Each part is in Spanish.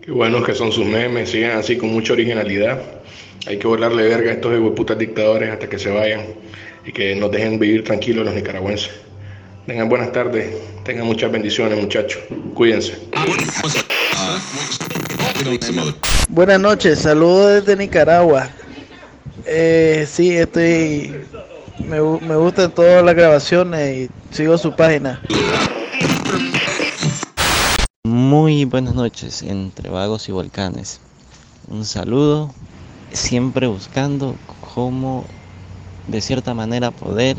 Qué buenos que son sus memes, sigan así con mucha originalidad. Hay que volarle verga a estos putas dictadores hasta que se vayan y que nos dejen vivir tranquilos los nicaragüenses. Tengan buenas tardes, tengan muchas bendiciones muchachos, cuídense. Buenas noches, saludos desde Nicaragua. Eh, sí, estoy. Me gustan todas las grabaciones y sigo su página. Muy buenas noches entre vagos y volcanes. Un saludo, siempre buscando cómo de cierta manera poder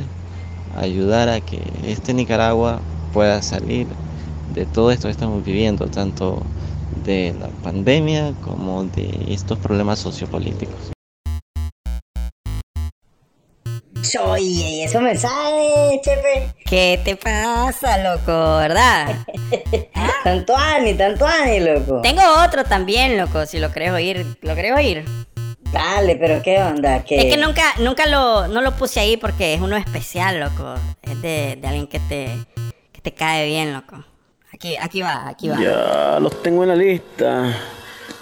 ayudar a que este Nicaragua pueda salir de todo esto que estamos viviendo, tanto de la pandemia como de estos problemas sociopolíticos. Oye, eso me sale, chefe. ¿Qué te pasa, loco? ¿Verdad? tanto ani, tanto ani, loco. Tengo otro también, loco, si lo querés oír. ¿Lo querés oír? Dale, pero ¿qué onda? ¿Qué? Es que nunca, nunca lo, no lo puse ahí porque es uno especial, loco. Es de, de alguien que te, que te cae bien, loco. Aquí, aquí va, aquí va. Ya los tengo en la lista.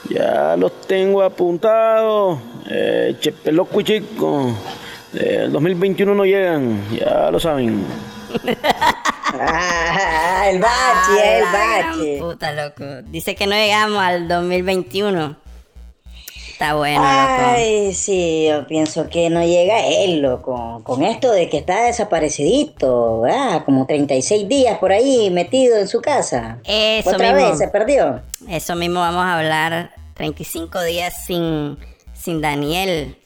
Ya los tengo apuntados. Eh, chepe loco y chico. El 2021 no llegan, ya lo saben. ah, el bache, el bache. Puta, loco. Dice que no llegamos al 2021. Está bueno, Ay, sí, yo pienso que no llega él, loco. Con esto de que está desaparecidito, ¿verdad? Como 36 días por ahí metido en su casa. Eso Otra vez se perdió. Eso mismo vamos a hablar. 35 días sin, sin Daniel.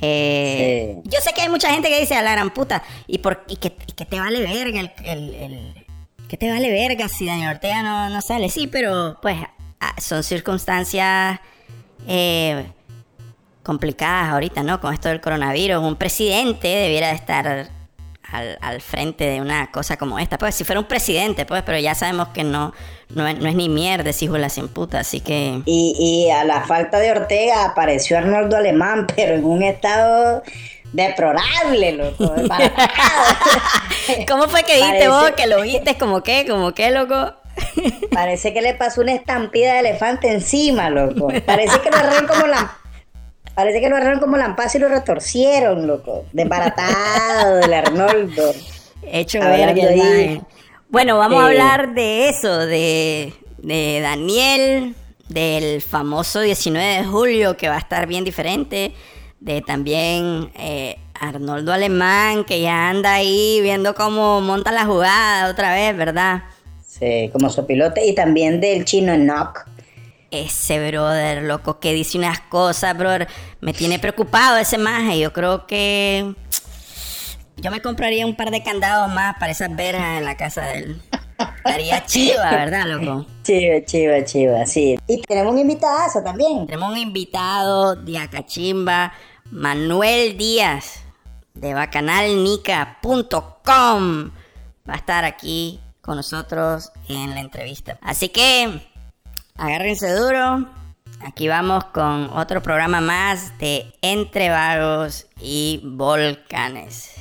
Eh, Yo sé que hay mucha gente que dice a la gran puta, ¿y, por, y, que, te vale verga el, el, que te vale verga si Daniel Ortega no, no sale? Sí, pero pues ah, son circunstancias eh, complicadas ahorita, ¿no? Con esto del coronavirus. Un presidente debiera estar al, frente de una cosa como esta. Pues si fuera un presidente, pues, pero ya sabemos que no, no, es, ni mierda de la sin puta, así que... Y, y a la falta de Ortega apareció Arnoldo Alemán, pero en un estado deplorable, loco. ¿Cómo fue que dijiste vos que lo viste? ¿Como qué? ¿Como qué, loco? Parece que le pasó una estampida de elefante encima, loco. Parece que lo agarraron como la... Parece que lo agarraron como lampaz y lo retorcieron, loco. Desbaratado del Arnoldo. Hecho verga. Bueno, vamos a hablar de eso, de, de Daniel, del famoso 19 de julio, que va a estar bien diferente, de también eh, Arnoldo Alemán, que ya anda ahí viendo cómo monta la jugada otra vez, ¿verdad? Sí, como su pilote, y también del chino Enoch. Ese brother, loco, que dice unas cosas, brother, me tiene preocupado ese maje, yo creo que yo me compraría un par de candados más para esas verjas en la casa de él. Estaría chiva, ¿verdad, loco? Chiva, chiva, chiva, sí. Y tenemos un invitado también. Tenemos un invitado de Acachimba, Manuel Díaz, de bacanalnica.com. Va a estar aquí con nosotros en la entrevista. Así que, agárrense duro. Aquí vamos con otro programa más de Entre Vagos y Volcanes.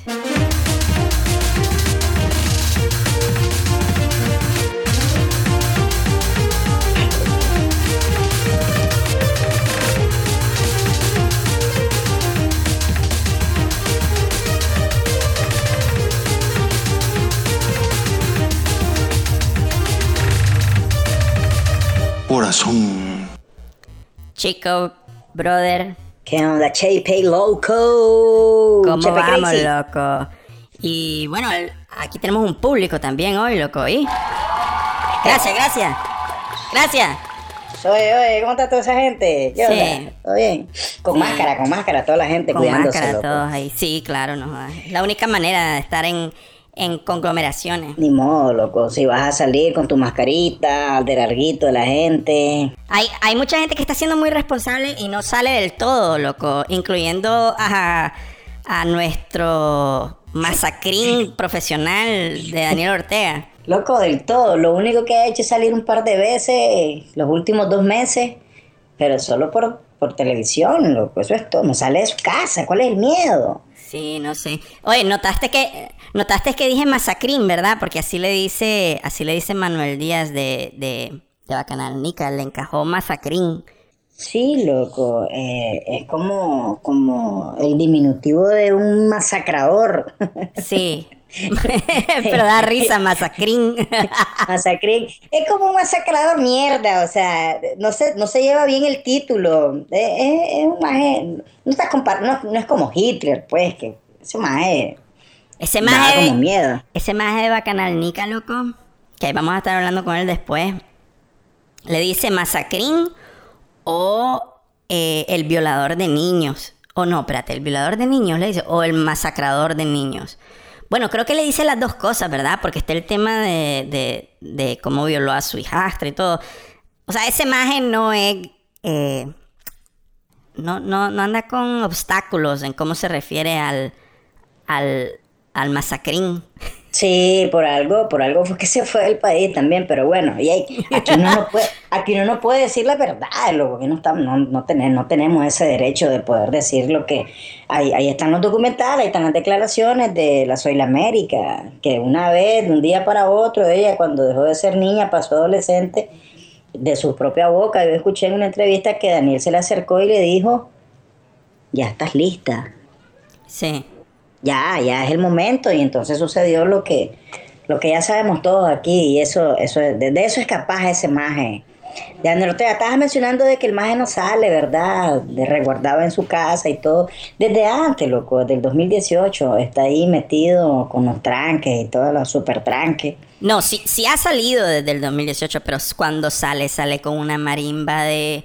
Chico, brother. ¿Qué onda, Chepe Loco? ¿Cómo vamos, loco? Y bueno, aquí tenemos un público también hoy, loco, ¿y? Gracias, gracias. Gracias. Oye, oye, ¿cómo está toda esa gente? sí. ¿Todo bien? Con máscara, con máscara, toda la gente con cuidándose. Con máscara, todos ahí. Sí, claro, no. Es la única manera de estar en, en conglomeraciones. Ni modo, loco. Si vas a salir con tu mascarita, de larguito de la gente. Hay, hay mucha gente que está siendo muy responsable y no sale del todo, loco. Incluyendo a, a nuestro masacrín profesional de Daniel Ortega. Loco, del todo. Lo único que ha hecho es salir un par de veces los últimos dos meses, pero solo por, por televisión, loco. Eso es todo. No sale de su casa. ¿Cuál es el miedo? Sí, no sé. Oye, ¿notaste que Notaste que dije masacrín, ¿verdad? Porque así le dice, así le dice Manuel Díaz de, de, de Bacanal Nica, le encajó masacrín. Sí, loco, eh, es como, como el diminutivo de un masacrador. Sí, pero da risa, masacrín. masacrín. Es como un masacrador mierda, o sea, no se, no se lleva bien el título. Es, un maje, no, está no, no, es como Hitler, pues, que ese maje... Ese maje, como miedo. ese maje de Bacanal Nica, loco, que vamos a estar hablando con él después, le dice masacrín o eh, el violador de niños. O no, espérate, el violador de niños le dice, o el masacrador de niños. Bueno, creo que le dice las dos cosas, ¿verdad? Porque está el tema de, de, cómo violó a su hijastra y todo. O sea, esa imagen no es... Eh, no, no, no anda con obstáculos en cómo se refiere al, al, al masacrín. Sí, por algo, por algo fue que se fue del país también, pero bueno, y aquí uno no puede, aquí uno no puede decir la verdad, porque no, estamos, no, no, no tenemos ese derecho de poder decir lo que ahí, ahí están los documentales, ahí están las declaraciones de la Soy la América, que una vez, de un día para otro, ella cuando dejó de ser niña, pasó adolescente, de su propia boca, yo escuché en una entrevista que Daniel se le acercó y le dijo, ya estás lista. Sí ya, ya es el momento y entonces sucedió lo que, lo que ya sabemos todos aquí y eso, eso, de, eso es capaz ese maje. Andrés Ortega, estabas mencionando de que el maje no sale, ¿verdad? De resguardado en su casa y todo. Desde antes, loco, desde el 2018, está ahí metido con los tranques y todos los super tranques. No, sí, sí ha salido desde el 2018, pero cuando sale, sale con una marimba de,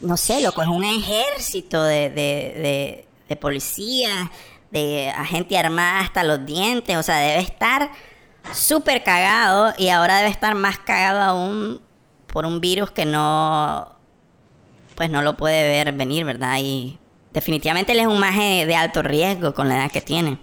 no sé, loco, es un ejército de, de, de, de policías de agente armada hasta los dientes, o sea, debe estar súper cagado y ahora debe estar más cagado aún por un virus que no, pues no lo puede ver venir, ¿verdad? Y definitivamente él es un maje de alto riesgo con la edad que tiene.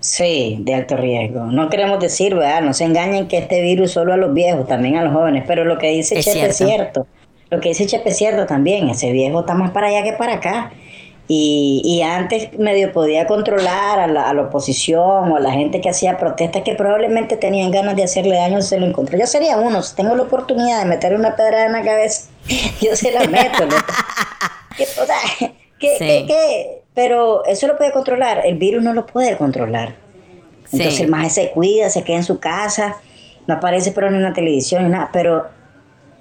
Sí, de alto riesgo. No queremos decir, ¿verdad? No se engañen que este virus solo a los viejos, también a los jóvenes, pero lo que dice Chepe es cierto. Lo que dice Chepe es cierto también, ese viejo está más para allá que para acá. Y, y, antes medio podía controlar a la, a la, oposición o a la gente que hacía protestas que probablemente tenían ganas de hacerle daño, se lo encontró. Yo sería uno, si tengo la oportunidad de meterle una pedra en la cabeza, yo se la meto. o sea, ¿qué, pero eso lo puede controlar, el virus no lo puede controlar. Entonces el más se cuida, se queda en su casa, no aparece pero en la televisión ni nada, pero,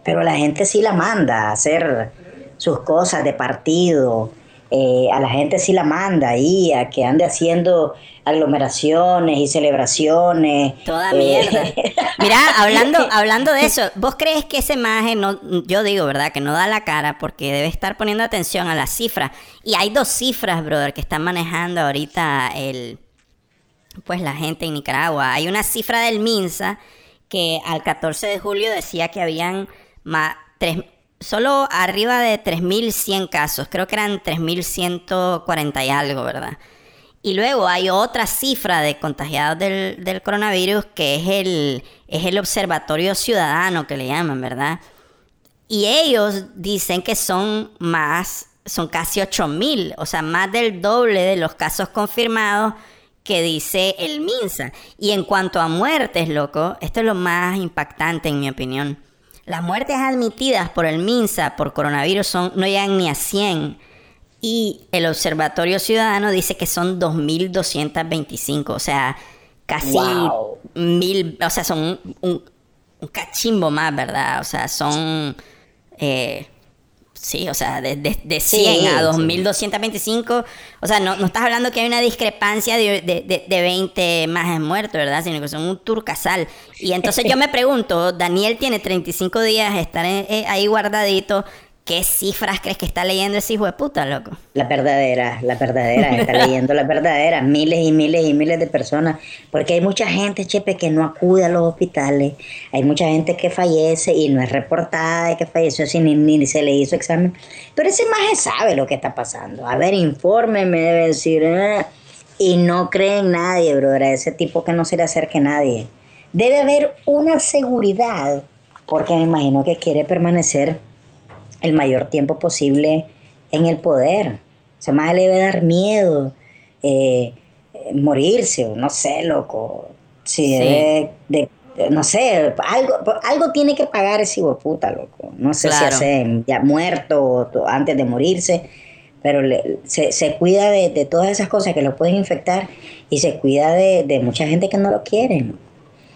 pero la gente sí la manda a hacer sus cosas de partido eh, a la gente sí la manda ahí, a que ande haciendo aglomeraciones y celebraciones. Toda eh, mierda. Mira, hablando, hablando de eso, ¿vos crees que ese maje no, yo digo, ¿verdad? Que no da la cara porque debe estar poniendo atención a las cifras. Y hay dos cifras, brother, que están manejando ahorita el, pues la gente en Nicaragua. Hay una cifra del MINSA que al 14 de julio decía que habían más, tres, solo arriba de 3.100 casos, creo que eran 3.140 y algo, ¿verdad? Y luego hay otra cifra de contagiados del, coronavirus que es el, es el Observatorio Ciudadano que le llaman, ¿verdad? Y ellos dicen que son más, son casi 8.000, o sea, más del doble de los casos confirmados que dice el MINSA. Y en cuanto a muertes, loco, esto es lo más impactante en mi opinión. Las muertes admitidas por el MINSA por coronavirus son, no llegan ni a 100 y el Observatorio Ciudadano dice que son 2.225, o sea, casi mil, o sea, son un, cachimbo más, ¿verdad? O sea, son... Eh, Sí, o sea, de, de, 100 a 2225. O sea, no, no estás hablando que hay una discrepancia de, de, de 20 más muertos, ¿verdad? Sino que son un turcasal. Y entonces yo me pregunto, Daniel tiene 35 días estar eh, ahí guardadito. ¿Qué cifras crees que está leyendo ese hijo de puta, loco? La verdadera, la verdadera, está leyendo la verdadera, miles y miles y miles de personas, porque hay mucha gente, Chepe, que no acude a los hospitales, hay mucha gente que fallece y no es reportada de que falleció sin ni, ni se le hizo examen, pero ese más sabe lo que está pasando. A ver, infórmeme, debe decir, eh, y no cree en nadie, brother, a ese tipo que no se le acerque a nadie. Debe haber una seguridad, porque me imagino que quiere permanecer el mayor tiempo posible en el poder. Se más le debe dar miedo. Eh, morirse, o no sé, loco. Si debe de, no sé, algo, algo tiene que pagar ese hijo puta, loco. No sé si hace ya muerto o antes de morirse, pero se, se, cuida de, de, todas esas cosas que lo pueden infectar y se cuida de, de mucha gente que no lo quiere.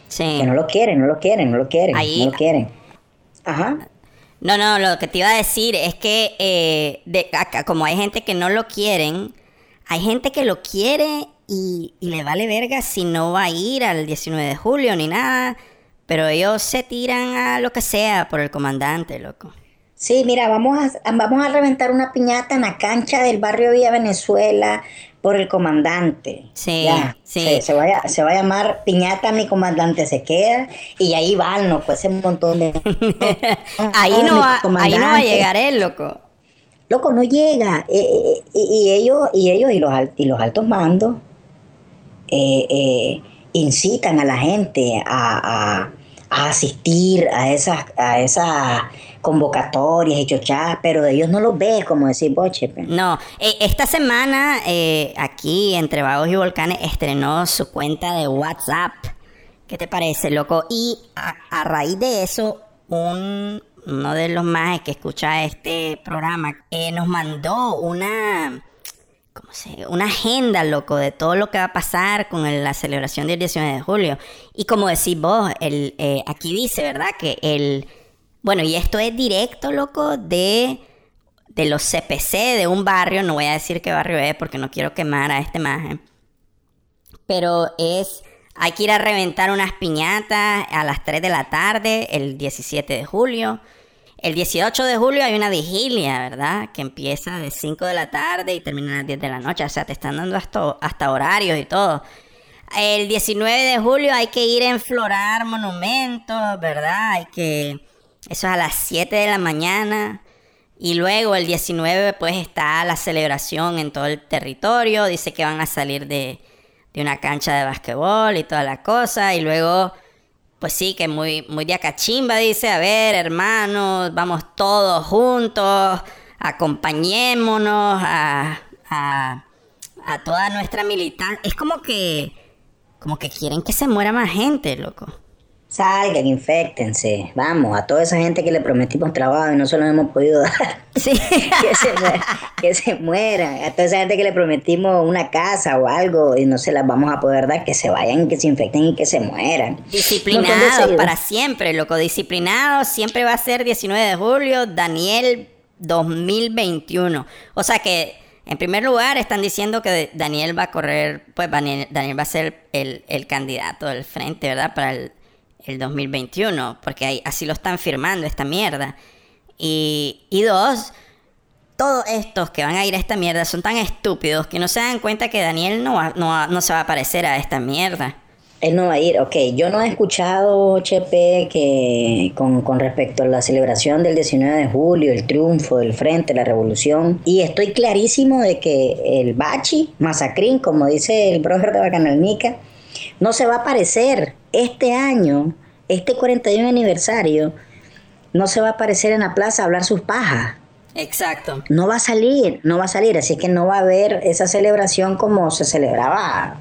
Sí. Que no lo quieren, no lo quieren, no lo quieren, no lo quieren. Ajá. No, no, lo que te iba a decir es que eh, de, como hay gente que no lo quieren, hay gente que lo quiere y, le vale verga si no va a ir al 19 de julio ni nada, pero ellos se tiran a lo que sea por el comandante, loco. Sí, mira, vamos a, vamos a reventar una piñata en la cancha del barrio Villa Venezuela por el comandante. Sí, sí. Se, va a, se va a llamar Piñata, mi comandante se queda. Y ahí van, ¿no? Pues un montón de. ahí, no va, ahí no va a llegar él, loco. Loco, no llega. Eh, eh, y, ellos, y ellos y los, y los altos mandos eh, incitan a la gente a, a, asistir a esas, a esas convocatorias y chochadas, pero ellos no los ves, como decir Boche. No, eh, esta semana eh, aquí entre Vagos y Volcanes estrenó su cuenta de WhatsApp. ¿Qué te parece, loco? Y a, raíz de eso, un, uno de los más que escucha este programa eh, nos mandó una ¿cómo se, una agenda, loco, de todo lo que va a pasar con la celebración del 19 de julio. Y como decís vos, el, aquí dice, ¿verdad? Que el bueno, y esto es directo, loco, de, de los CPC de un barrio. No voy a decir qué barrio es porque no quiero quemar a este maje. Pero es. Hay que ir a reventar unas piñatas a las 3 de la tarde, el 17 de julio. El 18 de julio hay una vigilia, ¿verdad? Que empieza de 5 de la tarde y termina a las 10 de la noche. O sea, te están dando hasta, hasta horarios y todo. El 19 de julio hay que ir a enflorar monumentos, ¿verdad? Hay que eso es a las 7 de la mañana. Y luego el 19 pues está la celebración en todo el territorio. Dice que van a salir de, una cancha de basquetbol y toda la cosa. Y luego, pues sí, que muy, muy de acachimba dice, a ver, hermanos, vamos todos juntos, acompañémonos a, a, a toda nuestra militancia. Es como que, como que quieren que se muera más gente, loco. Salgan, infectense. Vamos, a toda esa gente que le prometimos trabajo y no se lo hemos podido dar. Sí. que, se mueran, que se mueran. A toda esa gente que le prometimos una casa o algo y no se las vamos a poder dar, que se vayan, que se infecten y que se mueran. Disciplinados para siempre, loco. Disciplinados siempre va a ser 19 de julio, Daniel 2021. O sea que. En primer lugar, están diciendo que Daniel va a correr, pues Daniel, Daniel va a ser el, el candidato del frente, ¿verdad? Para el el 2021, porque así lo están firmando esta mierda. Y, dos, todos estos que van a ir a esta mierda son tan estúpidos que no se dan cuenta que Daniel no, no, no se va a parecer a esta mierda. Él no va a ir, ok. Yo no he escuchado, Chepe, que con, con, respecto a la celebración del 19 de julio, el triunfo del frente, la revolución, y estoy clarísimo de que el Bachi, Masacrín, como dice el brother de Bacanalnica, no se va a aparecer este año, este 41 aniversario, no se va a aparecer en la plaza a hablar sus pajas. Exacto. No va a salir, no va a salir, así que no va a haber esa celebración como se celebraba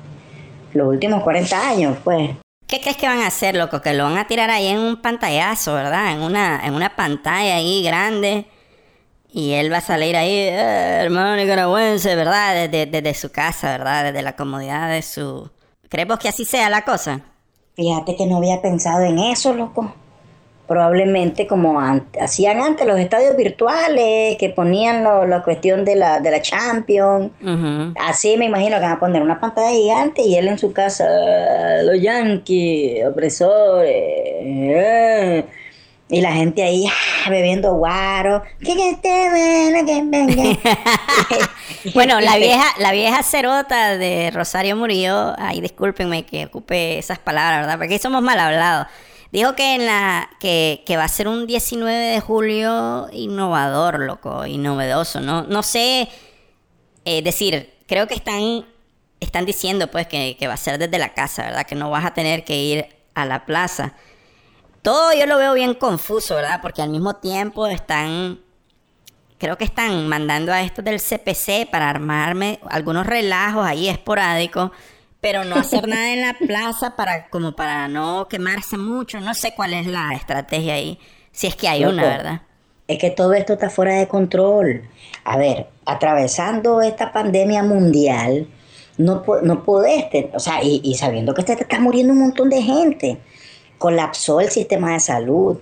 los últimos 40 años, pues. ¿Qué crees que van a hacer, loco? Que lo van a tirar ahí en un pantallazo, ¿verdad? En una, en una pantalla ahí grande. Y él va a salir ahí, eh, hermano nicaragüense, ¿verdad? Desde, su casa, ¿verdad? Desde la comodidad de su, ¿Creemos que así sea la cosa? Fíjate que no había pensado en eso, loco. Probablemente como hacían antes los estadios virtuales, que ponían la cuestión de la, de la Champions. Así me imagino que van a poner una pantalla gigante y él en su casa, ah, los Yankees, opresores. Eh". Y la gente ahí ah, bebiendo guaro. Que bueno, que la vieja, la vieja cerota de Rosario Murillo, ay, discúlpenme que ocupe esas palabras, ¿verdad? Porque somos mal hablados. Dijo que en la que, va a ser un 19 de julio innovador, loco, y novedoso, ¿no? No sé eh, decir, creo que están, están diciendo pues que, que va a ser desde la casa, ¿verdad? Que no vas a tener que ir a la plaza. Todo yo lo veo bien confuso, ¿verdad? Porque al mismo tiempo están, creo que están mandando a estos del CPC para armarme algunos relajos ahí esporádicos, pero no hacer nada en la plaza para como para no quemarse mucho. No sé cuál es la estrategia ahí, si es que hay una, ¿verdad? Es que todo esto está fuera de control. A ver, atravesando esta pandemia mundial, no, no podés, o sea, y, y sabiendo que te está muriendo un montón de gente, colapsó el sistema de salud.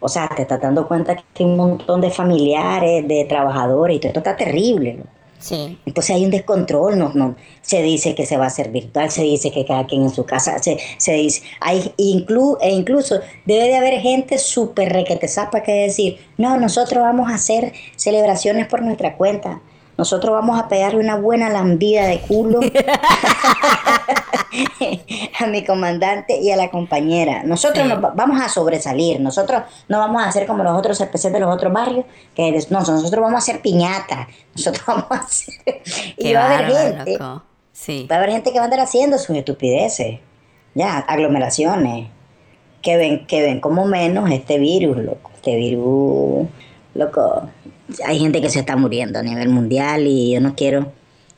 O sea, te estás dando cuenta que hay un montón de familiares, de trabajadores, y todo esto está terrible. ¿no? Sí. Entonces hay un descontrol, no, no, se dice que se va a hacer virtual, se dice que cada quien en su casa, se, se dice, hay inclu, e incluso debe de haber gente súper requete zapa que decir, no, nosotros vamos a hacer celebraciones por nuestra cuenta. Nosotros vamos a pegarle una buena lambida de culo a mi comandante y a la compañera. Nosotros nos vamos a sobresalir. Nosotros no vamos a hacer como los otros especiales de los otros barrios, que no, nosotros vamos a hacer piñata. Nosotros vamos a hacer. y va a haber gente. Sí. Va a haber gente que va a andar haciendo sus estupideces. Ya, aglomeraciones. Que ven, que ven como menos este virus, loco. Este virus, loco hay gente que se está muriendo a nivel mundial y yo no quiero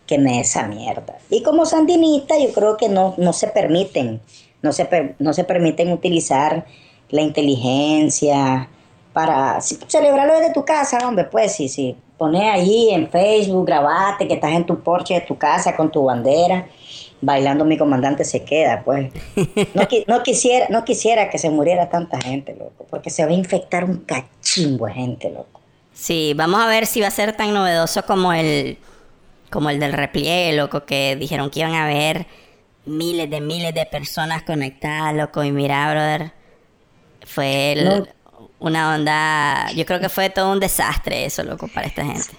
que me dé esa mierda. Y como sandinista yo creo que no, no se permiten, no se, no se permiten utilizar la inteligencia para celebrarlo desde tu casa, hombre, pues sí, sí. Pones allí en Facebook, grabate que estás en tu porche de tu casa con tu bandera, bailando mi comandante se queda, pues. No, no, quisiera, no quisiera que se muriera tanta gente, loco, porque se va a infectar un cachimbo de gente, loco. Sí, vamos a ver si va a ser tan novedoso como el, como el del repliegue, loco, que dijeron que iban a haber miles de miles de personas conectadas, loco, y mira, brother, fue una onda, yo creo que fue todo un desastre eso, loco, para esta gente.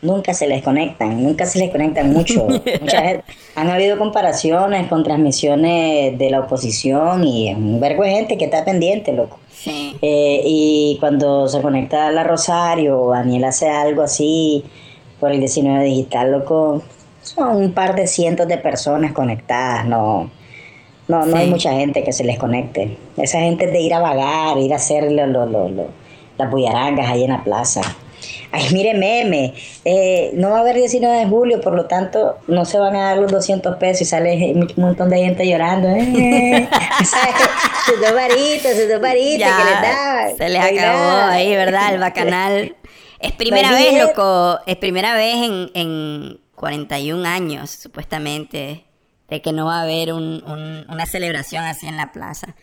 Nunca se les conectan, nunca se les conectan mucho. han habido comparaciones con transmisiones de la oposición y un vergo de gente que está pendiente, loco. Eh, y cuando se conecta a la Rosario o Daniel hace algo así por el 19 digital, loco, son un par de cientos de personas conectadas, no. No, no hay mucha gente que se les conecte. Esa gente es de ir a vagar, ir a hacer lo, lo, lo, las bullarangas ahí en la plaza. Ay, mire, meme, eh, no va a haber 19 de julio, por lo tanto, no se van a dar los 200 pesos y sale un montón de gente llorando. Eh. sus dos varitas, sus dos que le daban. Se les acabó ahí, ¿verdad? El bacanal. Es primera vez, loco, es primera vez en, en 41 años, supuestamente, de que no va a haber un, una celebración así en la plaza.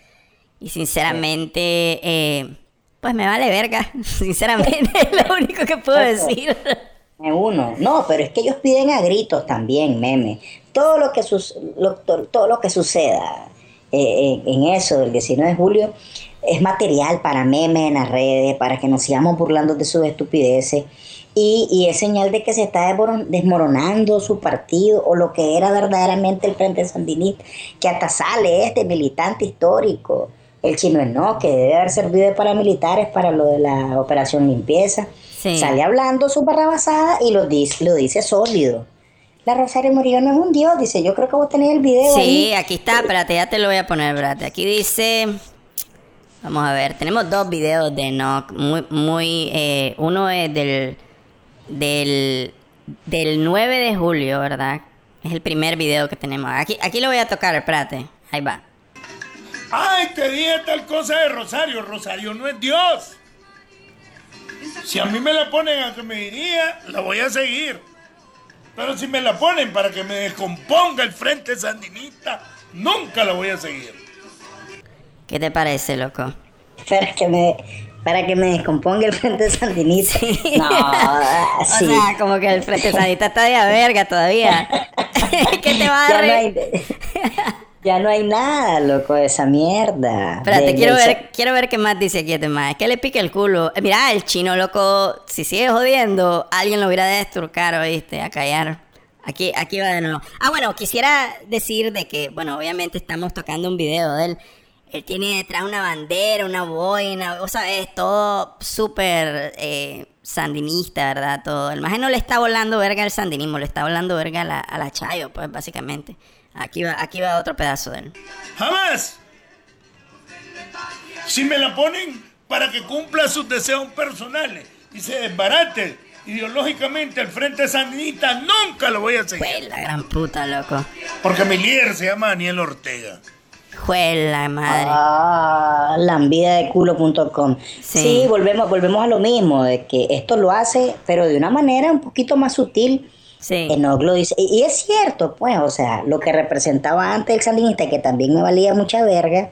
Y sinceramente... Eh, pues me vale verga, sinceramente, es lo único que puedo decir. Uno. No, pero es que ellos piden a gritos también, meme. Todo lo que, todo lo que suceda eh, en eso del 19 de julio es material para memes en las redes, para que nos sigamos burlando de sus estupideces. Y, y, es señal de que se está desmoronando su partido o lo que era verdaderamente el Frente Sandinista, que hasta sale este militante histórico el chino no, que debe haber servido de paramilitares para lo de la operación limpieza. Sale hablando su barrabasada y lo dice, lo dice sólido. La Rosario Murillo no es un dios, dice. Yo creo que vos tenés el video. Sí, aquí está, espérate, ya te lo voy a poner, espérate. Aquí dice. Vamos a ver, tenemos dos videos de Enoch. Muy, muy. Eh, uno es del. Del. Del 9 de julio, ¿verdad? Es el primer video que tenemos. Aquí, aquí lo voy a tocar, espérate. Ahí va. ¡Ay, te dije tal cosa de Rosario! Rosario no es Dios. Si a mí me la ponen a que me diría, la voy a seguir. Pero si me la ponen para que me descomponga el frente sandinista, nunca la voy a seguir. ¿Qué te parece, loco? Para que me, para que me descomponga el frente sandinista. No, sí. O sea, como que el frente sandinista está de a verga todavía. ¿Qué te va a dar? Ya no hay nada, loco, de esa mierda. Espérate, quiero, ver, quiero ver qué más dice aquí este más. Es que le pique el culo. Eh, mira, el chino, loco, si sigue jodiendo, alguien lo hubiera de desturcar, ¿oíste? A callar. Aquí, aquí va de nuevo. Ah, bueno, quisiera decir de que, bueno, obviamente estamos tocando un video de él. Él tiene detrás una bandera, una boina, vos sabés, todo súper eh, sandinista, ¿verdad? Todo. El maje no le está volando verga al sandinismo, le está volando verga a la, a la Chayo, pues, básicamente. Aquí va, aquí va otro pedazo de él. ¡Jamás! Si me la ponen para que cumpla sus deseos personales y se desbarate ideológicamente el Frente Sandinista nunca lo voy a seguir. Fue la gran puta, loco. Porque mi líder se llama Daniel Ortega. Fue la madre. Ah, lambidadeculo.com. Sí. Sí. volvemos, volvemos a lo mismo, de que esto lo hace, pero de una manera un poquito más sutil. Sí. Dice. Y, y es cierto, pues, o sea, lo que representaba antes el sandinista, que también me valía mucha verga,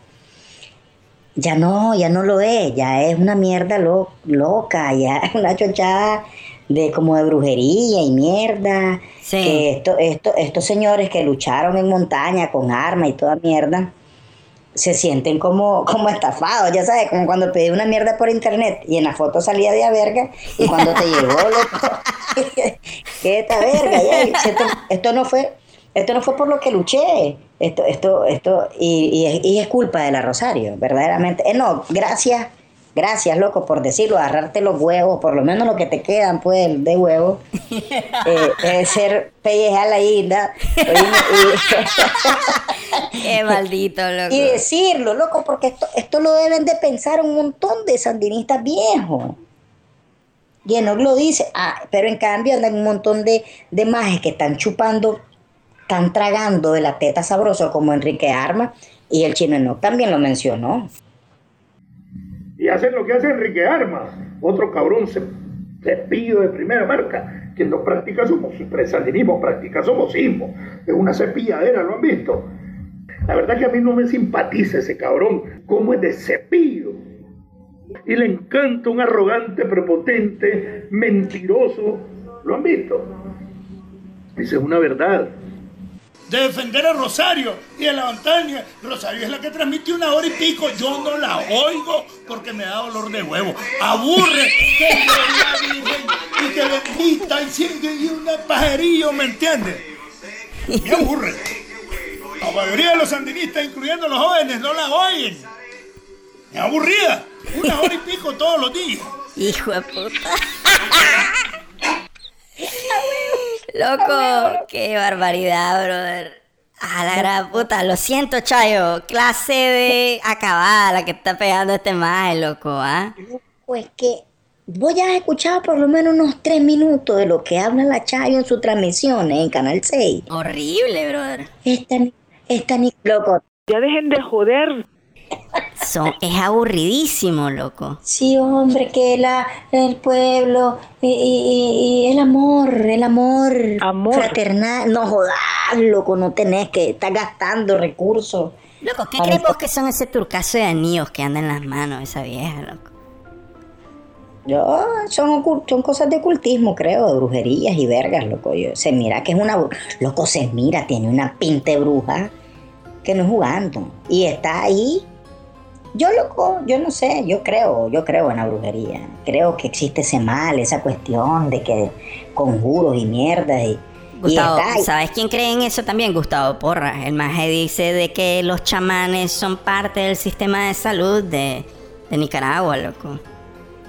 ya no, ya no lo es, ya es una mierda lo- loca, ya es una chochada de como de brujería y mierda. Sí. Que esto, esto, estos señores que lucharon en montaña con armas y toda mierda, se sienten como, como estafados, ya sabes, como cuando pedí una mierda por internet y en la foto salía de a verga y cuando te llegó, loco, ¿qué esta verga? ya? Esto, esto no fue, esto no fue por lo que luché, esto, esto, esto, y, y es- y es culpa de la Rosario, verdaderamente. Eh, no, gracias, gracias, loco, por decirlo, agarrarte los huevos, por lo menos lo que te quedan, pues, de huevos, eh, es ser pellejar la isla. Qué maldito, loco. Y decirlo, loco, porque esto, esto lo deben de pensar un montón de sandinistas viejos. Y Enoch lo dice, ah, pero en cambio andan un montón de, de majes que están chupando, están tragando de la teta sabroso como Enrique Arma, y el chino Enoch también lo mencionó. Y hacen lo que hace Enrique Armas, otro cabrón ce- cepillo de primera marca. Quien no practica somos sandinismo, practica somocismo. Es una cepilladera, ¿lo han visto? La verdad que a mí no me simpatiza ese cabrón, como es de cepillo. Y le encanta un arrogante, prepotente, mentiroso. ¿Lo han visto? Esa es una verdad. De defender a Rosario y a la montaña. Rosario es la que transmite una hora y pico. Yo no la oigo porque me da dolor de huevo. Aburre que yo la Virgen y que bendita y sigue y una pajerillo, ¿me entiendes? Me aburre. La mayoría de los sandinistas, incluyendo los jóvenes, no la oyen. Es aburrida. Una hora y pico todos los días. Hijo de puta. Loco, qué barbaridad, brother. A la gran puta, lo siento, Chayo. Clase de acabada la que está pegando este maje, loco, ¿ah? Pues que vos ya has escuchado por lo menos unos tres minutos de lo que habla la Chayo en sus transmisiones en Canal 6. Horrible, brother. Esta, ni- esta ni loco. Ya dejen de joder. Es aburridísimo, loco. Sí, hombre, que la, el pueblo y, y- y el amor, el amor, Amor. fraternal. No jodas, loco, no tenés que estar gastando recursos. Loco, ¿qué crees vos que son ese turcazo de anillos que anda en las manos esa vieja, loco? Yo, son, son cosas de ocultismo, creo, de brujerías y vergas, loco. Yo, se mira que es una... Loco, se mira, tiene una pinta de bruja que no es jugando. Y está ahí. Yo, loco, yo no sé, yo creo, yo creo en la brujería. Creo que existe ese mal, esa cuestión de que conjuros y mierdas y... Gustavo. ¿sabes quién cree en eso también? Gustavo Porra. El maje dice de que los chamanes son parte del sistema de salud de, de Nicaragua, loco.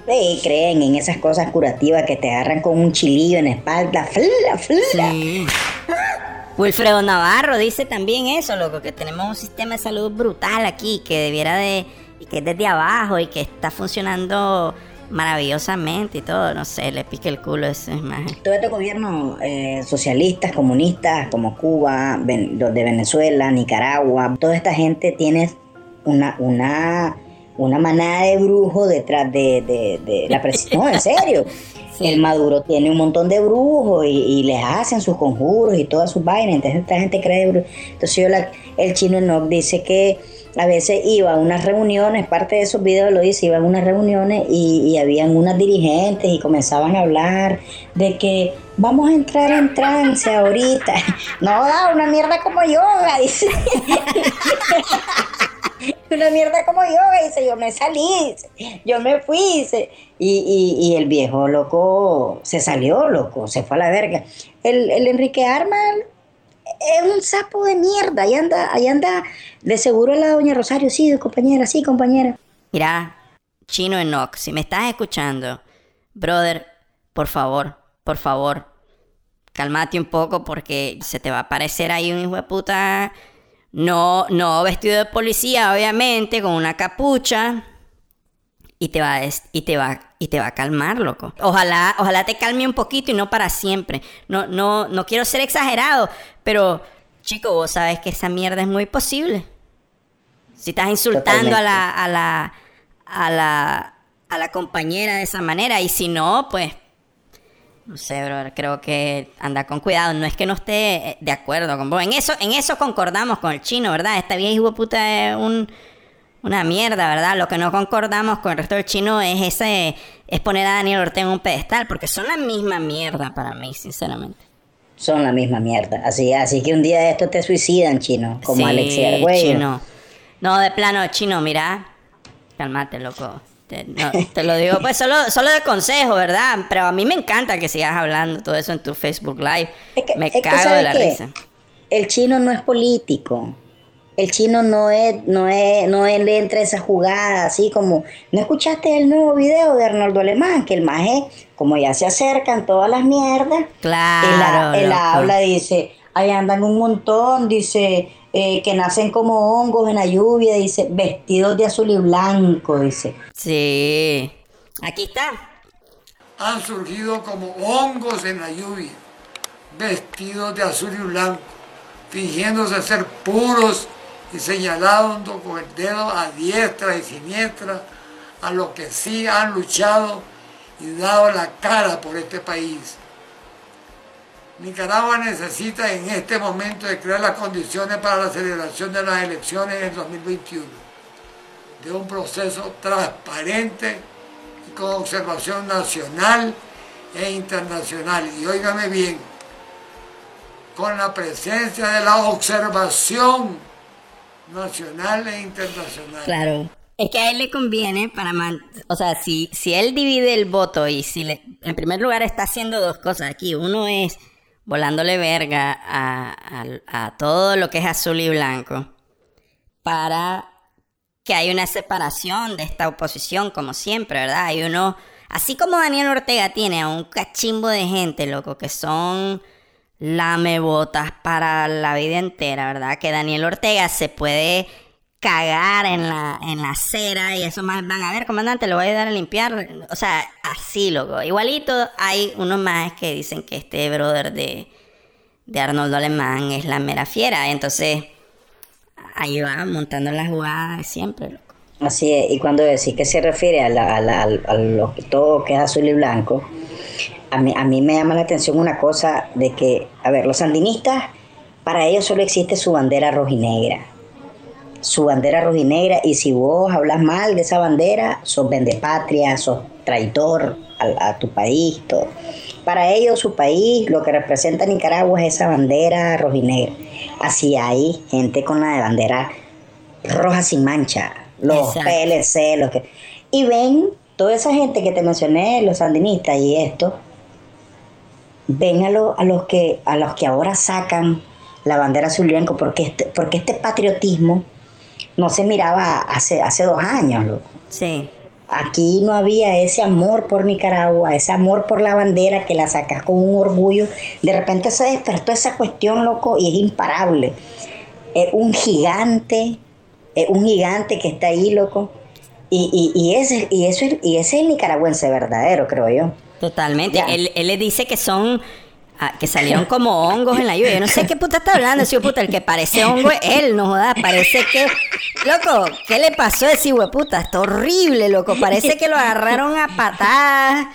Sí, creen en esas cosas curativas que te agarran con un chilillo en la espalda. Fla, fla. Sí. Wilfredo Navarro dice también eso, loco, que tenemos un sistema de salud brutal aquí, que debiera de, que es desde abajo y que está funcionando maravillosamente y todo, no sé, le pique el culo ese maje. Todos estos gobiernos eh, socialistas, comunistas, como Cuba, los de Venezuela, Nicaragua, toda esta gente tiene una, una, una manada de brujos detrás de, de, de la presidencia. No, en serio. El Maduro tiene un montón de brujos y, les hacen sus conjuros y todas sus vainas. Entonces esta gente cree. Entonces yo la- el chino Enoch dice que a veces iba a unas reuniones, parte de esos videos lo dice, iba a unas reuniones y, y habían unas dirigentes y comenzaban a hablar de que vamos a entrar en trance ahorita. No, da una mierda como yoga, dice. Una mierda como yoga, dice, yo me salí, yo me fui. Y, y, el viejo loco se salió, loco, se fue a la verga. El, el Enrique Arma es un sapo de mierda, ahí anda, ahí anda, de seguro la doña Rosario, sí, compañera, sí, compañera. Mira, Chino Enoch, si me estás escuchando, brother, por favor, por favor, cálmate un poco porque se te va a aparecer ahí un hijo de puta, no, no vestido de policía, obviamente, con una capucha y te va a, y te va y te va a calmar, loco. Ojalá, ojalá te calme un poquito y no para siempre. No, no, no quiero ser exagerado, pero chico, vos sabes que esa mierda es muy posible. Si estás insultando a la, a la, a la, a la compañera de esa manera, y si no, pues no sé, bro, creo que anda con cuidado. No es que no esté eh, de acuerdo con vos. En eso, en eso concordamos con el chino, ¿verdad? Esta vieja hijo puta es un, una mierda, ¿verdad? Lo que no concordamos con el resto del chino es ese es poner a Daniel Ortega en un pedestal, porque son la misma mierda para mí, sinceramente. Son la misma mierda. Así, así que un día de esto te suicidan, chino, como sí, Alexia chino. No, de plano, chino, mira. Cálmate, loco. Te, no, te lo digo, pues solo, solo de consejo, ¿verdad? Pero a mí me encanta que sigas hablando todo eso en tu Facebook Live. Es que- me es que, cago de ¿sabes la qué? risa. El chino no es político. El chino no es, no es, no es, le entra esa jugada así como, ¿no escuchaste el nuevo video de Arnoldo Alemán? Que el maje, como ya se acercan todas las mierdas, Claro. él, él habla, dice, ahí andan un montón, dice, eh, que nacen como hongos en la lluvia, dice, vestidos de azul y blanco, dice. Sí. Aquí está. han surgido como hongos en la lluvia, vestidos de azul y blanco, fingiéndose ser puros y señalando con el dedo a diestra y siniestra a los que sí han luchado y dado la cara por este país. Nicaragua necesita en este momento de crear las condiciones para la celebración de las elecciones en 2021, de un proceso transparente y con observación nacional e internacional. Y óigame bien, con la presencia de la observación nacional e internacional. Claro. Es que a él le conviene para man- o sea, si, si él divide el voto y si le, en primer lugar está haciendo dos cosas aquí. Uno es volándole verga a, a- todo lo que es azul y blanco para que haya una separación de esta oposición, como siempre, ¿verdad? Hay uno, así como Daniel Ortega tiene a un cachimbo de gente, loco, que son lamebotas para la vida entera, ¿verdad? Que Daniel Ortega se puede cagar en la, en la acera y eso más van a ver, comandante, lo voy a ayudar a limpiar. O sea, así, loco. Igualito hay unos más que dicen que este brother de, de Arnoldo Alemán es la mera fiera. Entonces, ahí va montando la jugada siempre, loco. Así es, y cuando decís que se refiere a, la- a la- a lo que todo que es azul y blanco, a mí, a mí me llama la atención una cosa de que, a ver, los sandinistas, para ellos solo existe su bandera rojinegra. Su bandera rojinegra, y si vos hablas mal de esa bandera, sos vendepatria, sos traitor a, a tu país, todo. Para ellos, su país, lo que representa Nicaragua es esa bandera rojinegra. Así hay gente con la de bandera roja sin mancha, los Exacto. PLC, los que... Y ven, toda esa gente que te mencioné, los sandinistas y esto, ven a, lo- a los, que, a los que ahora sacan la bandera azul y blanco, porque este, porque este patriotismo no se miraba hace, hace dos años, loco. Sí. Aquí no había ese amor por Nicaragua, ese amor por la bandera que la sacas con un orgullo. De repente se despertó esa cuestión, loco, y es imparable. Es un gigante, es un gigante que está ahí, loco. Y, y, y, ese, y, eso, es- y ese es el nicaragüense verdadero, creo yo. Totalmente. Él, él le dice que son. Ah, que salieron como hongos en la lluvia. Yo no sé qué puta está hablando, de puta. El que parece hongo es él, no jodas. Parece que. Loco, ¿qué le pasó a ese puta? Está horrible, loco. Parece que lo agarraron a patadas.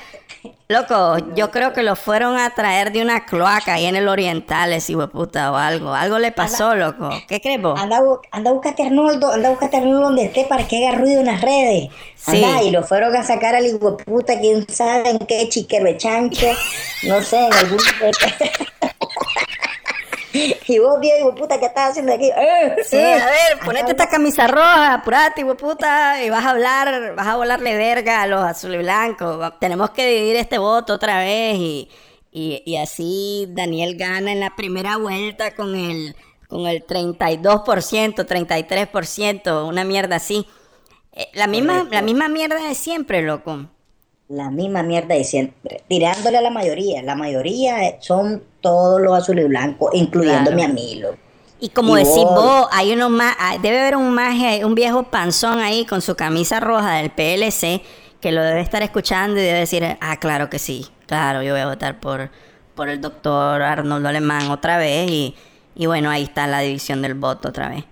Loco, yo creo que lo fueron a traer de una cloaca ahí en el oriental, ese puta o algo. Algo le pasó, loco. ¿Qué crees vos? Anda, anda a buscarte a Arnoldo, anda a Arnoldo donde esté para que haga ruido en las redes. Sí. Anda, y lo fueron a sacar al puta, quién sabe en qué chiquero chancho, no sé, en algún... y vos, viejo puta, ¿qué estás haciendo aquí? Eh, Sí, eh. a ver, ponete esta camisa roja, apurate, hijo puta, y vas a hablar, vas a volarle verga a los azul y blancos. Tenemos que dividir este voto otra vez y, y, y así Daniel gana en la primera vuelta con el, con el 32%, 33%, una mierda así. Eh, la misma, la misma mierda de siempre, loco. La misma mierda de siempre, tirándole a la mayoría. La mayoría son todos los azul y blancos, incluyéndome Claro. a mí, loco. Y como decís vos, hay uno más, debe haber un maje, un viejo panzón ahí con su camisa roja del PLC que lo debe estar escuchando y debe decir, ah, claro que sí, claro, yo voy a votar por, por el doctor Arnoldo Alemán otra vez y, y bueno, ahí está la división del voto otra vez.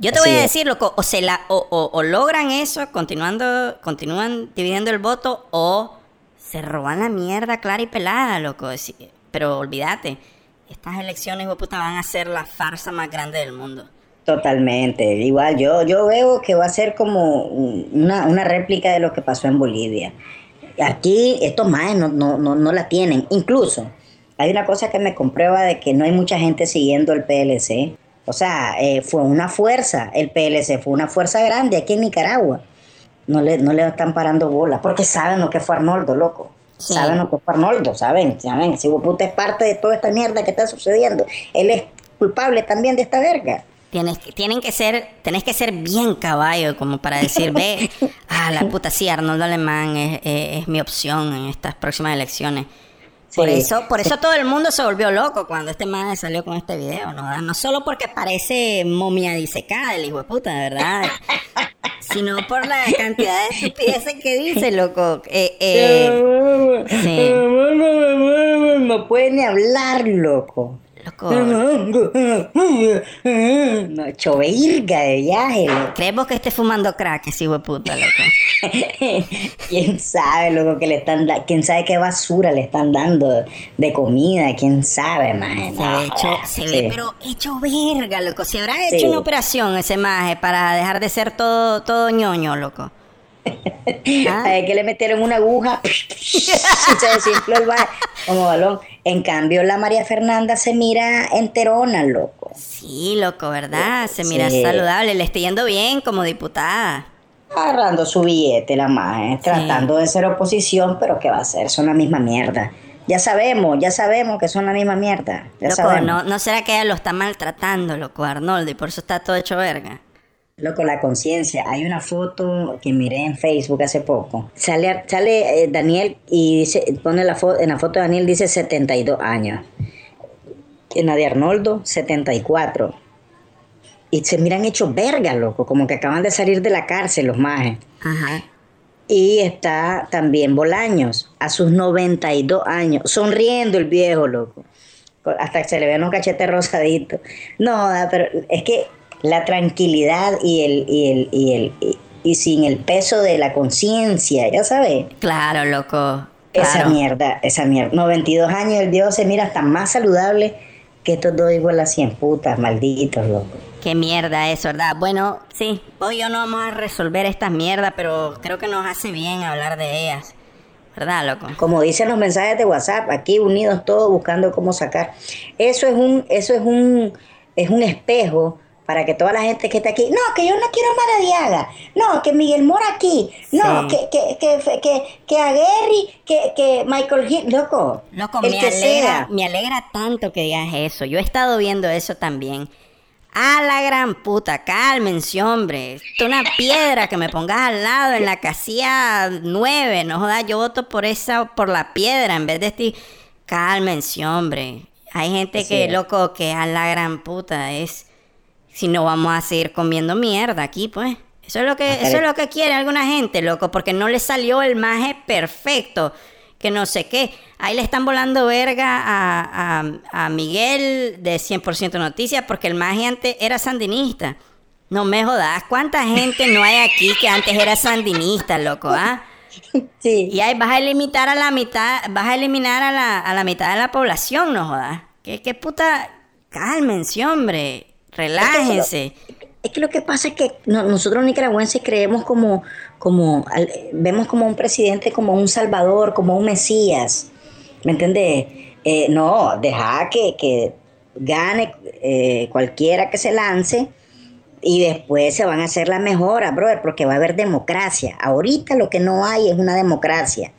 Yo te voy a decir, loco, o, se la, o, o, logran eso, continuando, continúan dividiendo el voto, o se roban la mierda clara y pelada, loco. Pero olvídate, estas elecciones, puta, van a ser la farsa más grande del mundo. Totalmente. Igual yo, yo veo que va a ser como una, una réplica de lo que pasó en Bolivia. Aquí estos más no, no, no, no la tienen. Incluso hay una cosa que me comprueba de que no hay mucha gente siguiendo el PLC o sea, eh, fue una fuerza, el PLC fue una fuerza grande aquí en Nicaragua. No le, no le están parando bola, porque saben lo que fue Arnoldo, loco. Saben lo que fue Arnoldo, saben, saben. Si vos puta es parte de toda esta mierda que está sucediendo, él es culpable también de esta verga. Tienes, tienen que ser, tenés que ser bien caballo como para decir, ve, ah, la puta, sí, Arnoldo Alemán es, es mi opción en estas próximas elecciones por eso, por eso todo el mundo se volvió loco cuando este man salió con este video, ¿no? No solo porque parece momia disecada el hijo de puta, de verdad. sino por la cantidad de estupideces que dice, loco. Eh, eh, No puede ni hablar, loco. Loco. No, hecho de viaje, Creemos que esté fumando crack, ese hijo puta, loco. quién sabe lo que le están dando, quién sabe qué basura le están dando de comida, quién sabe, maje. Se, ve, hecho, se ve, pero hecho verga, loco. Se habrá hecho una operación ese maje para dejar de ser todo, todo ñoño, loco. ¿Ah? que le metieron una aguja se desinfló el maje como balón. En cambio, la María Fernanda se mira enterona, loco. Sí, loco, ¿verdad? Se mira saludable, le está yendo bien como diputada agarrando su billete la más, tratando de ser oposición, pero ¿qué va a hacer? Son la misma mierda. Ya sabemos, ya sabemos que son la misma mierda. loco, ¿no, ¿no será que ella lo está maltratando, loco, Arnoldo, y por eso está todo hecho verga? Loco, la conciencia. Hay una foto que miré en Facebook hace poco. Sale, sale eh, Daniel y dice, pone la foto, en la foto de Daniel dice 72 años. En la de Arnoldo, 74 y se miran hechos verga, loco, como que acaban de salir de la cárcel los majes. Ajá. Y está también Bolaños, a sus 92 años, sonriendo el viejo, loco. Hasta que se le ven los cachetes rosaditos. No, pero es que la tranquilidad y el, y el, y el, y, sin el peso de la conciencia, ya sabes. Claro, loco. Esa mierda, esa mierda. 92 años el viejo se mira hasta más saludable que estos dos igual a 100 putas, malditos, loco. Qué mierda eso, ¿verdad? Bueno, sí, hoy yo no vamos a resolver estas mierdas, pero creo que nos hace bien hablar de ellas. ¿Verdad, loco? Como dicen los mensajes de WhatsApp, aquí unidos todos buscando cómo sacar. Eso es un, eso es un, es un espejo para que toda la gente que está aquí, no, que yo no quiero Maradiaga, no, que Miguel Mora aquí, no, que, que, que, que, que a Gary, que, que Michael Hill, loco. Loco, me, alegra, me alegra tanto que digas eso. Yo he estado viendo eso también. A la gran puta, cálmense, hombre. Esto es una piedra que me pongas al lado en la casilla 9. No jodas, yo voto por esa, por la piedra en vez de este. Cálmense, hombre. Hay gente que, loco, que a la gran puta es. Si no vamos a seguir comiendo mierda aquí, pues. Eso es lo que, eso es lo que quiere alguna gente, loco, porque no le salió el maje perfecto que no sé qué. Ahí le están volando verga a, a, Miguel de 100% Noticias porque el más antes era sandinista. No me jodas, ¿cuánta gente no hay aquí que antes era sandinista, loco, ah? Sí. Y ahí vas a limitar a la mitad, vas a eliminar a la, a la mitad de la población, no jodas. ¿Qué, qué puta? Cálmense, hombre. Relájense. Es que lo que pasa es que nosotros nicaragüenses creemos como, como, vemos como un presidente, como un salvador, como un mesías. ¿Me entiendes? Eh, no, deja que, que gane eh, cualquiera que se lance y después se van a hacer las mejoras, brother, porque va a haber democracia. Ahorita lo que no hay es una democracia.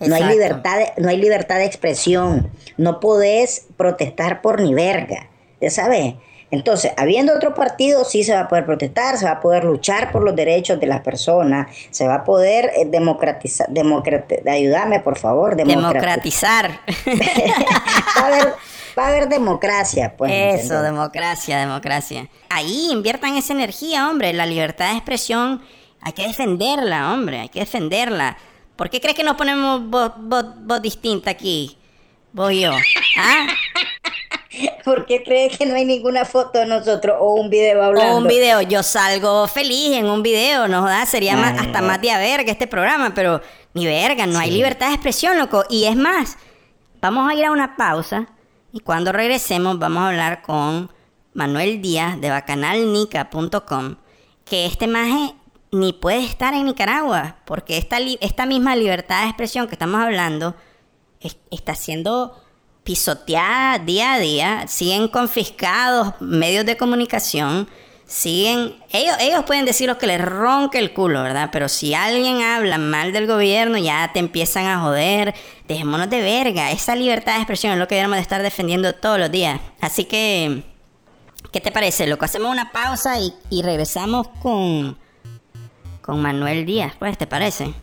No hay, libertad de, no hay libertad de expresión. No podés protestar por ni verga. ¿Ya sabes? Entonces, habiendo otro partido, sí se va a poder protestar, se va a poder luchar por los derechos de las personas, se va a poder eh, democratizar, ayúdame por favor, democratizar. va, a haber, va, a haber, democracia, pues. Eso, democracia, democracia. Ahí inviertan esa energía, hombre, la libertad de expresión, hay que defenderla, hombre, hay que defenderla. ¿Por qué crees que nos ponemos voz, voz distinta aquí? Vos y yo. ¿Ah? ¿Por qué crees que no hay ninguna foto de nosotros o un video hablando? O un video. Yo salgo feliz en un video, ¿no? da Sería más, hasta más de verga este programa, pero ni verga, no hay libertad de expresión, loco. Y es más, vamos a ir a una pausa y cuando regresemos vamos a hablar con Manuel Díaz de bacanalnica.com, que este maje ni puede estar en Nicaragua, porque esta, esta misma libertad de expresión que estamos hablando está siendo pisoteada día a día, siguen confiscados medios de comunicación, siguen, ellos, ellos pueden decir lo que les ronque el culo, ¿verdad? Pero si alguien habla mal del gobierno, ya te empiezan a joder, dejémonos de verga, esa libertad de expresión es lo que debemos de estar defendiendo todos los días. Así que, ¿qué te parece, loco? Hacemos una pausa y, y regresamos con, con Manuel Díaz, pues, ¿te parece?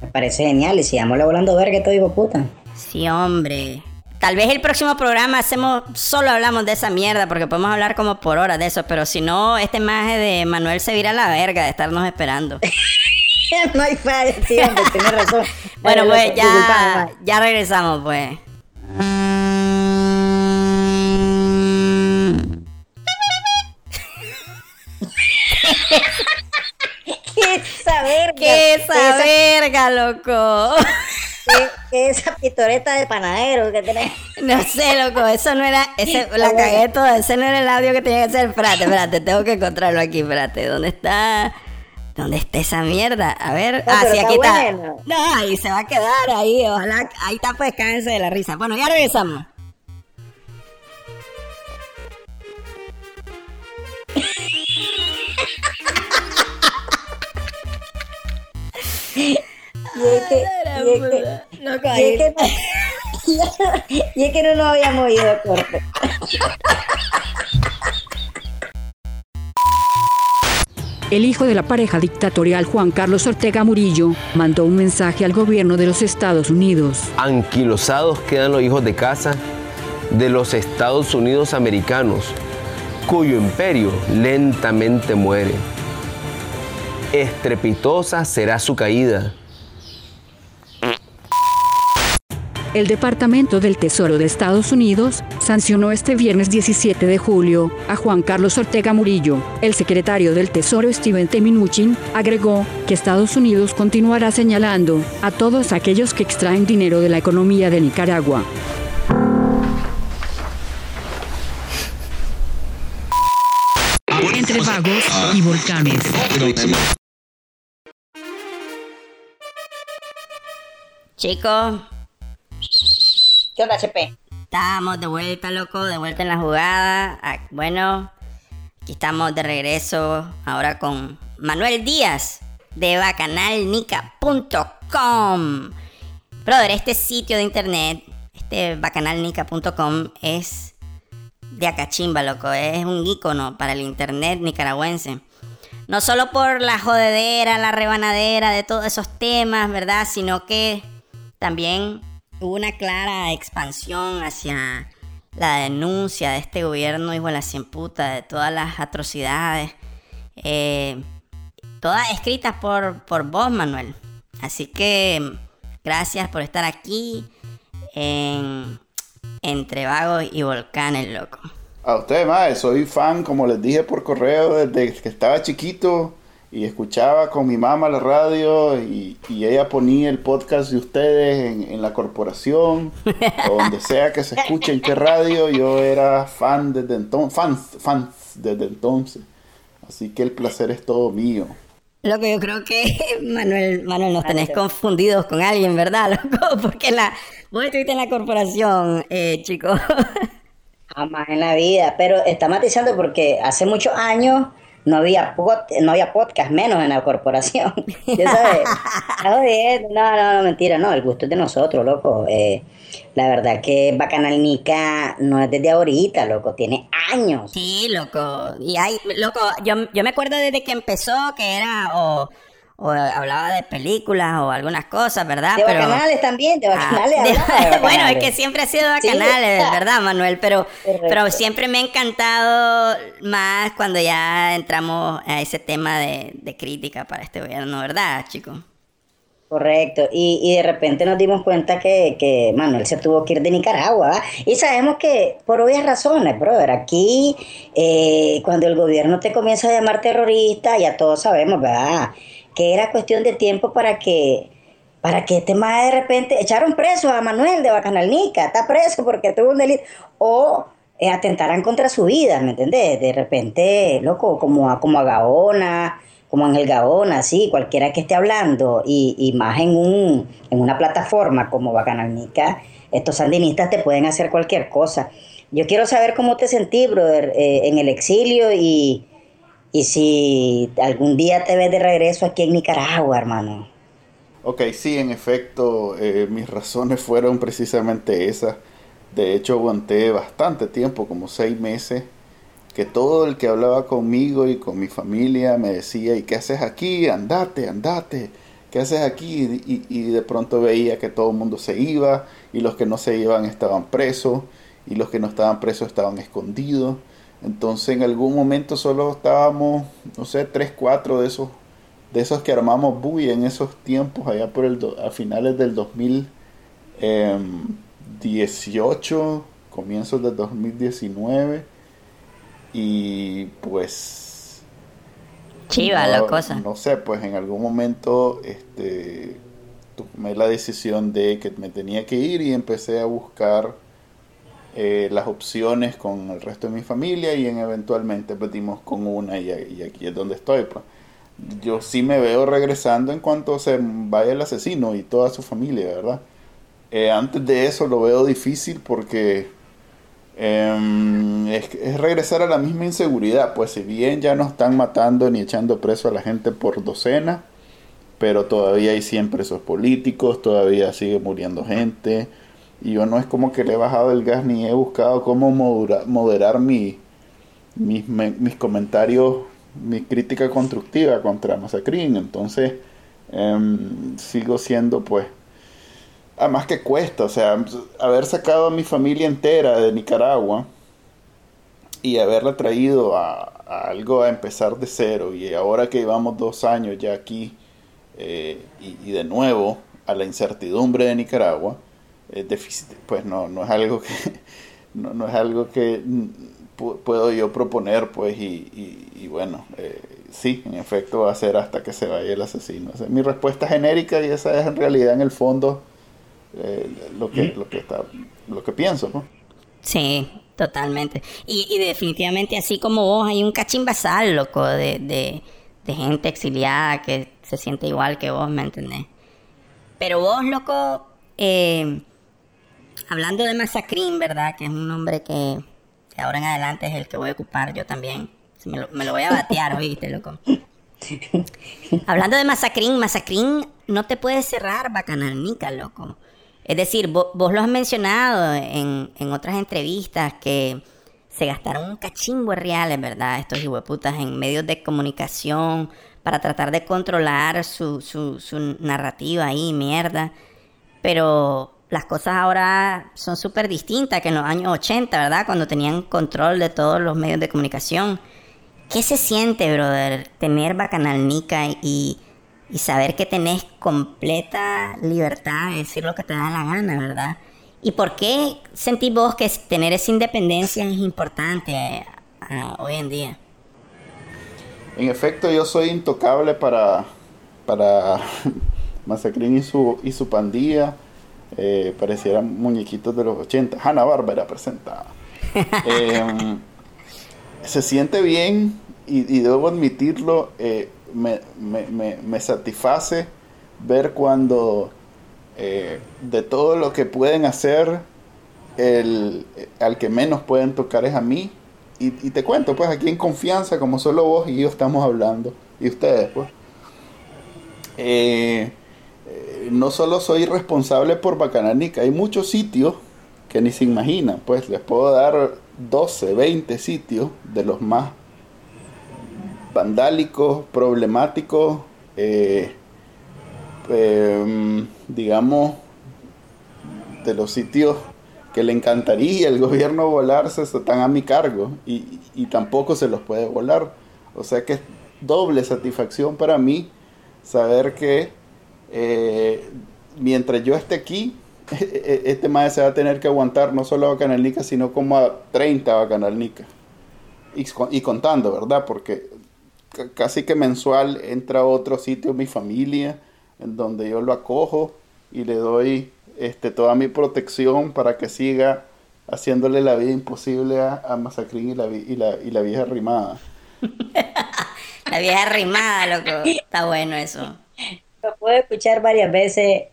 Me parece genial, y sigamos volando verga, todo digo puta. Sí, hombre. Tal vez el próximo programa hacemos, solo hablamos de esa mierda, porque podemos hablar como por horas de eso, pero si no, este maje de Manuel se vira a la verga de estarnos esperando. no hay falla, sí, hombre, tienes razón. bueno, pues ya, ya regresamos, pues. ¿Qué esa verga? ¿Qué esa verga, loco? ¿Qué, esa pitoreta de panadero que tenés? No sé, loco, eso no era, ese, la cagué toda, ese no era el audio que tenía que ser. Espérate, espérate, tengo que encontrarlo aquí, espérate, ¿dónde está? ¿Dónde está esa mierda? A ver, ah, sí, aquí está. No, ahí se va a quedar ahí, ojalá, ahí está, pues cáense de la risa. Bueno, ya regresamos. Y es que, y es que, no nos habíamos ido a corte. El hijo de la pareja dictatorial Juan Carlos Ortega Murillo mandó un mensaje al gobierno de los Estados Unidos. Anquilosados quedan los hijos de casa de los Estados Unidos americanos, cuyo imperio lentamente muere. Estrepitosa será su caída El Departamento del Tesoro de Estados Unidos sancionó este viernes 17 de julio a Juan Carlos Ortega Murillo. El secretario del Tesoro Steven T. Mnuchin agregó que Estados Unidos continuará señalando a todos aquellos que extraen dinero de la economía de Nicaragua. Entre vagos y volcanes. Chicos, ¿Qué onda, HP? Estamos de vuelta, loco, de vuelta en la jugada. Ah, bueno, aquí estamos de regreso ahora con Manuel Díaz de bacanalnica.com. Brother, este sitio de internet, este bacanalnica.com es de acachimba, loco. Es un icono para el internet nicaragüense. No solo por la jodedera, la rebanadera de todos esos temas, ¿verdad? Sino que también hubo una clara expansión hacia la denuncia de este gobierno hijo de la cien puta, de todas las atrocidades, eh, todas escritas por, por vos, Manuel. Así que gracias por estar aquí en Entre Vagos y Volcanes, loco. A ustedes, más, soy fan, como les dije por correo, desde que estaba chiquito y escuchaba con mi mamá la radio y, ella ponía el podcast de ustedes en, la corporación o donde sea que se escuche en qué radio yo era fan desde entonces fans, fans desde entonces. Así que el placer es todo mío. Lo que yo creo que Manuel Manuel nos tenés confundidos con alguien verdad loco porque la vos estuviste en la corporación eh, chico. Jamás en la vida pero está matizando porque hace muchos años no había, no había podcast menos en la corporación. ya sabes, no, no, no, mentira, no, el gusto es de nosotros, loco. Eh, la verdad que Bacanal Nica no es desde ahorita, loco, tiene años. Sí, loco. Y hay, loco, yo, yo me acuerdo desde que empezó que era o, o hablaba de películas o algunas cosas, ¿verdad? De bacanales también, de Ah, bacanales. de- de bueno, es que siempre ha sido Sí. bacanales, ¿verdad, Manuel? Pero, pero siempre me ha encantado más cuando ya entramos a ese tema de, de crítica para este gobierno, ¿verdad, chicos? Correcto, y, y de repente nos dimos cuenta que, que Manuel se tuvo que ir de Nicaragua, ¿va? y sabemos que por obvias razones, brother, aquí eh, cuando el gobierno te comienza a llamar terrorista, ya todos sabemos, ¿verdad? Que era cuestión de tiempo para que, para que este más de repente echaron preso a Manuel de Bacanalnica, está preso porque tuvo un delito, o eh, atentaran contra su vida, ¿me entendés? De repente, loco, como a, como a Gaona, como Ángel Gaona, así, cualquiera que esté hablando, y, y más en, un, en una plataforma como Bacanalnica, estos sandinistas te pueden hacer cualquier cosa. Yo quiero saber cómo te sentí, brother, eh, en el exilio y, y si algún día te ves de regreso aquí en Nicaragua, hermano. Ok, sí, en efecto, eh, mis razones fueron precisamente esas. De hecho, aguanté bastante tiempo, como seis meses, que todo el que hablaba conmigo y con mi familia me decía, ¿y qué haces aquí? Andate, andate, ¿qué haces aquí? Y, y de pronto veía que todo el mundo se iba y los que no se iban estaban presos y los que no estaban presos estaban escondidos. Entonces en algún momento solo estábamos, no sé, tres, cuatro de esos de esos que armamos bulla en esos tiempos, allá por el do- a finales del 2018, comienzos del 2019, y pues... Chiva la cosa. No sé, pues en algún momento este, tomé la decisión de que me tenía que ir y empecé a buscar eh, las opciones con el resto de mi familia y en eventualmente pues dimos con una y, y aquí es donde estoy. Pues. Yo sí me veo regresando en cuanto se vaya el asesino y toda su familia, ¿verdad? Eh, antes de eso lo veo difícil porque em, es, es regresar a la misma inseguridad. Pues si bien ya no están matando ni echando preso a la gente por docena, pero todavía hay 100 presos políticos, todavía sigue muriendo gente. Y yo no es como que le he bajado el gas ni he buscado cómo modera- moderar mi, mis, mis comentarios, mi crítica constructiva contra Masacrín. Entonces, em, sigo siendo pues Además que cuesta, o sea, haber sacado a mi familia entera de Nicaragua y haberla traído a, algo a empezar de cero y ahora que llevamos dos años ya aquí eh, y de nuevo a la incertidumbre de Nicaragua, es difícil, pues no, no es algo que no, no es algo que mm, pu- puedo yo proponer, pues y, y- y bueno, eh, sí, en efecto va a ser hasta que se vaya el asesino. Esa es mi respuesta genérica y esa es en realidad en el fondo eh, lo que lo que está lo que pienso ¿no? Sí, totalmente. Y, y definitivamente así como vos, hay un cachimbasal, loco, de, de, de gente exiliada que se siente igual que vos, ¿me entendés? Pero vos, loco, eh, hablando de Masacrín, ¿verdad? Que es un nombre que, que ahora en adelante es el que voy a ocupar yo también. Me lo, me lo voy a batear, oíste, loco. Hablando de Masacrín, Masacrín no te puede cerrar Bacanalnica, loco. Es decir, vo- vos, lo has mencionado en, en otras entrevistas que se gastaron un cachimbo de reales, ¿verdad? Estos hijueputas en medios de comunicación para tratar de controlar su, su, su narrativa ahí, mierda. Pero las cosas ahora son súper distintas que en los años 80, ¿verdad? Cuando tenían control de todos los medios de comunicación. ¿Qué se siente, brother, tener Bacanalnica y, y saber que tenés completa libertad de decir lo que te da la gana, ¿verdad? ¿Y por qué sentís vos que tener esa independencia es importante eh, hoy en día? En efecto, yo soy intocable para, para Masacrín y su, y su pandilla. Eh, parecieran muñequitos de los 80. Hanna Bárbara presentada. Em, se siente bien y, y debo admitirlo, eh, me, me- me- me satisface ver cuando eh, de todo lo que pueden hacer, el, al que menos pueden tocar es a mí. Y, y te cuento, pues aquí en confianza, como solo vos y yo estamos hablando, y ustedes, pues. Eh, eh, no solo soy responsable por Bacananica, hay muchos sitios que ni se imaginan, pues les puedo dar 12, 20 sitios de los más vandálicos, problemáticos, eh, em, digamos, de los sitios que le encantaría el gobierno volarse están a mi cargo y, y tampoco se los puede volar. O sea que es doble satisfacción para mí saber que eh, mientras yo esté aquí, este maestro se va a tener que aguantar no solo a Bacanalnica, sino como a 30 Bacanalnica. Y, y contando, ¿verdad? Porque casi que mensual entra a otro sitio mi familia, en donde yo lo acojo y le doy este, toda mi protección para que siga haciéndole la vida imposible a, a Masacrín y la, y, la, y la vieja rimada. la vieja rimada, loco. Está bueno eso. Lo puedo escuchar varias veces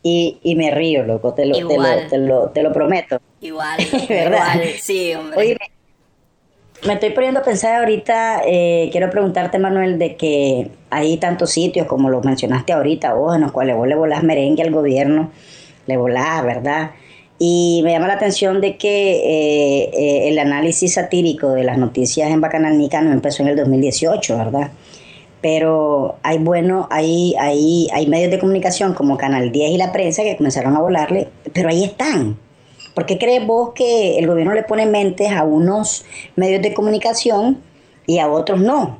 y, y me río, loco. Te lo, te lo, te lo, te lo, prometo. Igual, ¿verdad? Igual, sí, hombre. Oye, me estoy poniendo a pensar ahorita, eh, quiero preguntarte, Manuel, de que hay tantos sitios, como lo mencionaste ahorita, vos, en los cuales vos le volás merengue al gobierno, le volás, ¿verdad? Y me llama la atención de que eh, eh, el análisis satírico de las noticias en Bacanalnica no empezó en el 2018, ¿verdad? Pero hay, bueno, hay, hay, hay medios de comunicación como Canal 10 y la prensa que comenzaron a volarle, pero ahí están ¿Por qué crees vos que el gobierno le pone mentes a unos medios de comunicación y a otros no?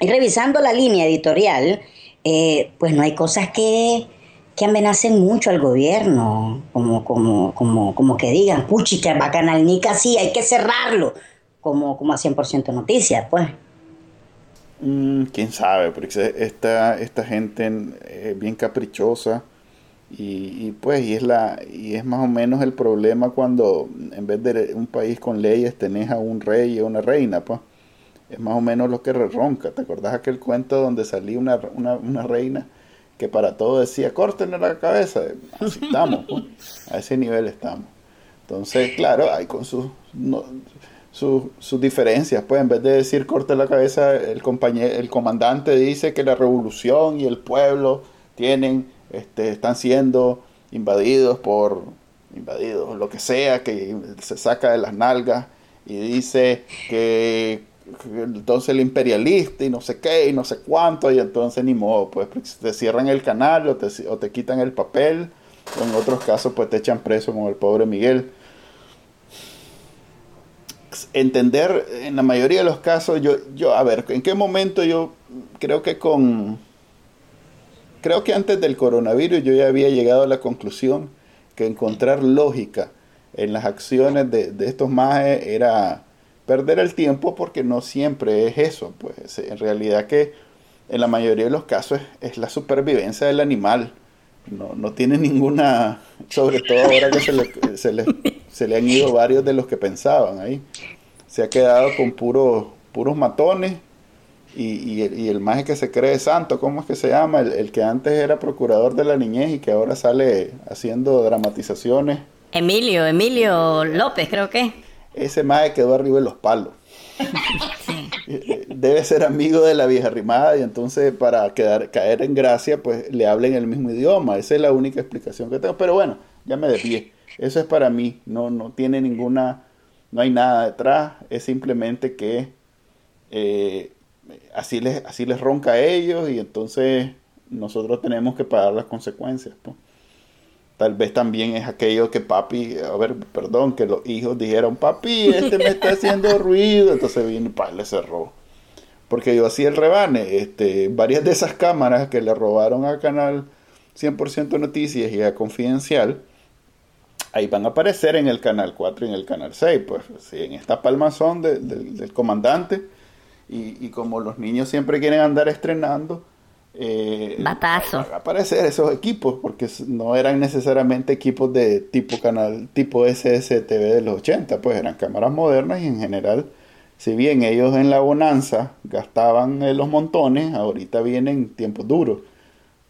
Y revisando la línea editorial, eh, pues no hay cosas que, que amenacen mucho al gobierno, como, como, como, como que digan, puchi, que Bacanalnica sí, hay que cerrarlo, como, como a 100% noticias, pues. Mm, Quién sabe, porque esta, esta gente es bien caprichosa y, pues y es la y es más o menos el problema cuando en vez de un país con leyes tenés a un rey y una reina pues. Es más o menos lo que ronca. ¿te acordás aquel cuento donde salía una, una, una reina que para todo decía córtenle la cabeza así estamos pues, a ese nivel estamos. Entonces claro hay con sus sus diferencias pues en vez de decir corte la cabeza el compañero el comandante dice que la revolución y el pueblo tienen este, están siendo invadidos por invadidos, lo que sea, que se saca de las nalgas y dice que, entonces el imperialista y no sé qué y no sé cuánto y entonces ni modo, pues te cierran el canal o te, o te quitan el papel o en otros casos pues te echan preso como el pobre Miguel. Entender en la mayoría de los casos, yo, yo, a ver, ¿en qué momento yo creo que con creo que antes del coronavirus yo ya había llegado a la conclusión que encontrar lógica en las acciones de, estos majes era perder el tiempo porque no siempre es eso. Pues en realidad que en la mayoría de los casos es, la supervivencia del animal. No, no, tiene ninguna, sobre todo ahora que se le, se, le, se le han ido varios de los que pensaban ahí. Se ha quedado con puros, puros matones y, y, el, más que se cree santo, ¿cómo es que se llama? El, que antes era procurador de la niñez y que ahora sale haciendo dramatizaciones. Emilio, Emilio López, creo que. Ese más quedó arriba de los palos. Debe ser amigo de la vieja rimada y entonces para quedar, caer en gracia, pues le hablen el mismo idioma. Esa es la única explicación que tengo. Pero bueno, ya me desvié. Eso es para mí. No, no tiene ninguna, no hay nada detrás. Es simplemente que eh, así les, así les ronca a ellos y entonces nosotros tenemos que pagar las consecuencias. Tal vez también es aquello que papi, a ver, perdón, que los hijos dijeron, papi, este me está haciendo ruido, entonces vino y le cerró. Porque yo hacía el rebane, este, varias de esas cámaras que le robaron al canal 100% Noticias y a Confidencial, ahí van a aparecer en el canal 4 y en el canal 6, pues sí, en esta palmazón del comandante y, como los niños siempre quieren andar estrenando, eh, Batazo. a aparecer esos equipos, porque no eran necesariamente equipos de tipo canal, tipo SSTV de los 80, pues eran cámaras modernas y en general, si bien ellos en la bonanza gastaban eh, los montones, ahorita vienen tiempos duros.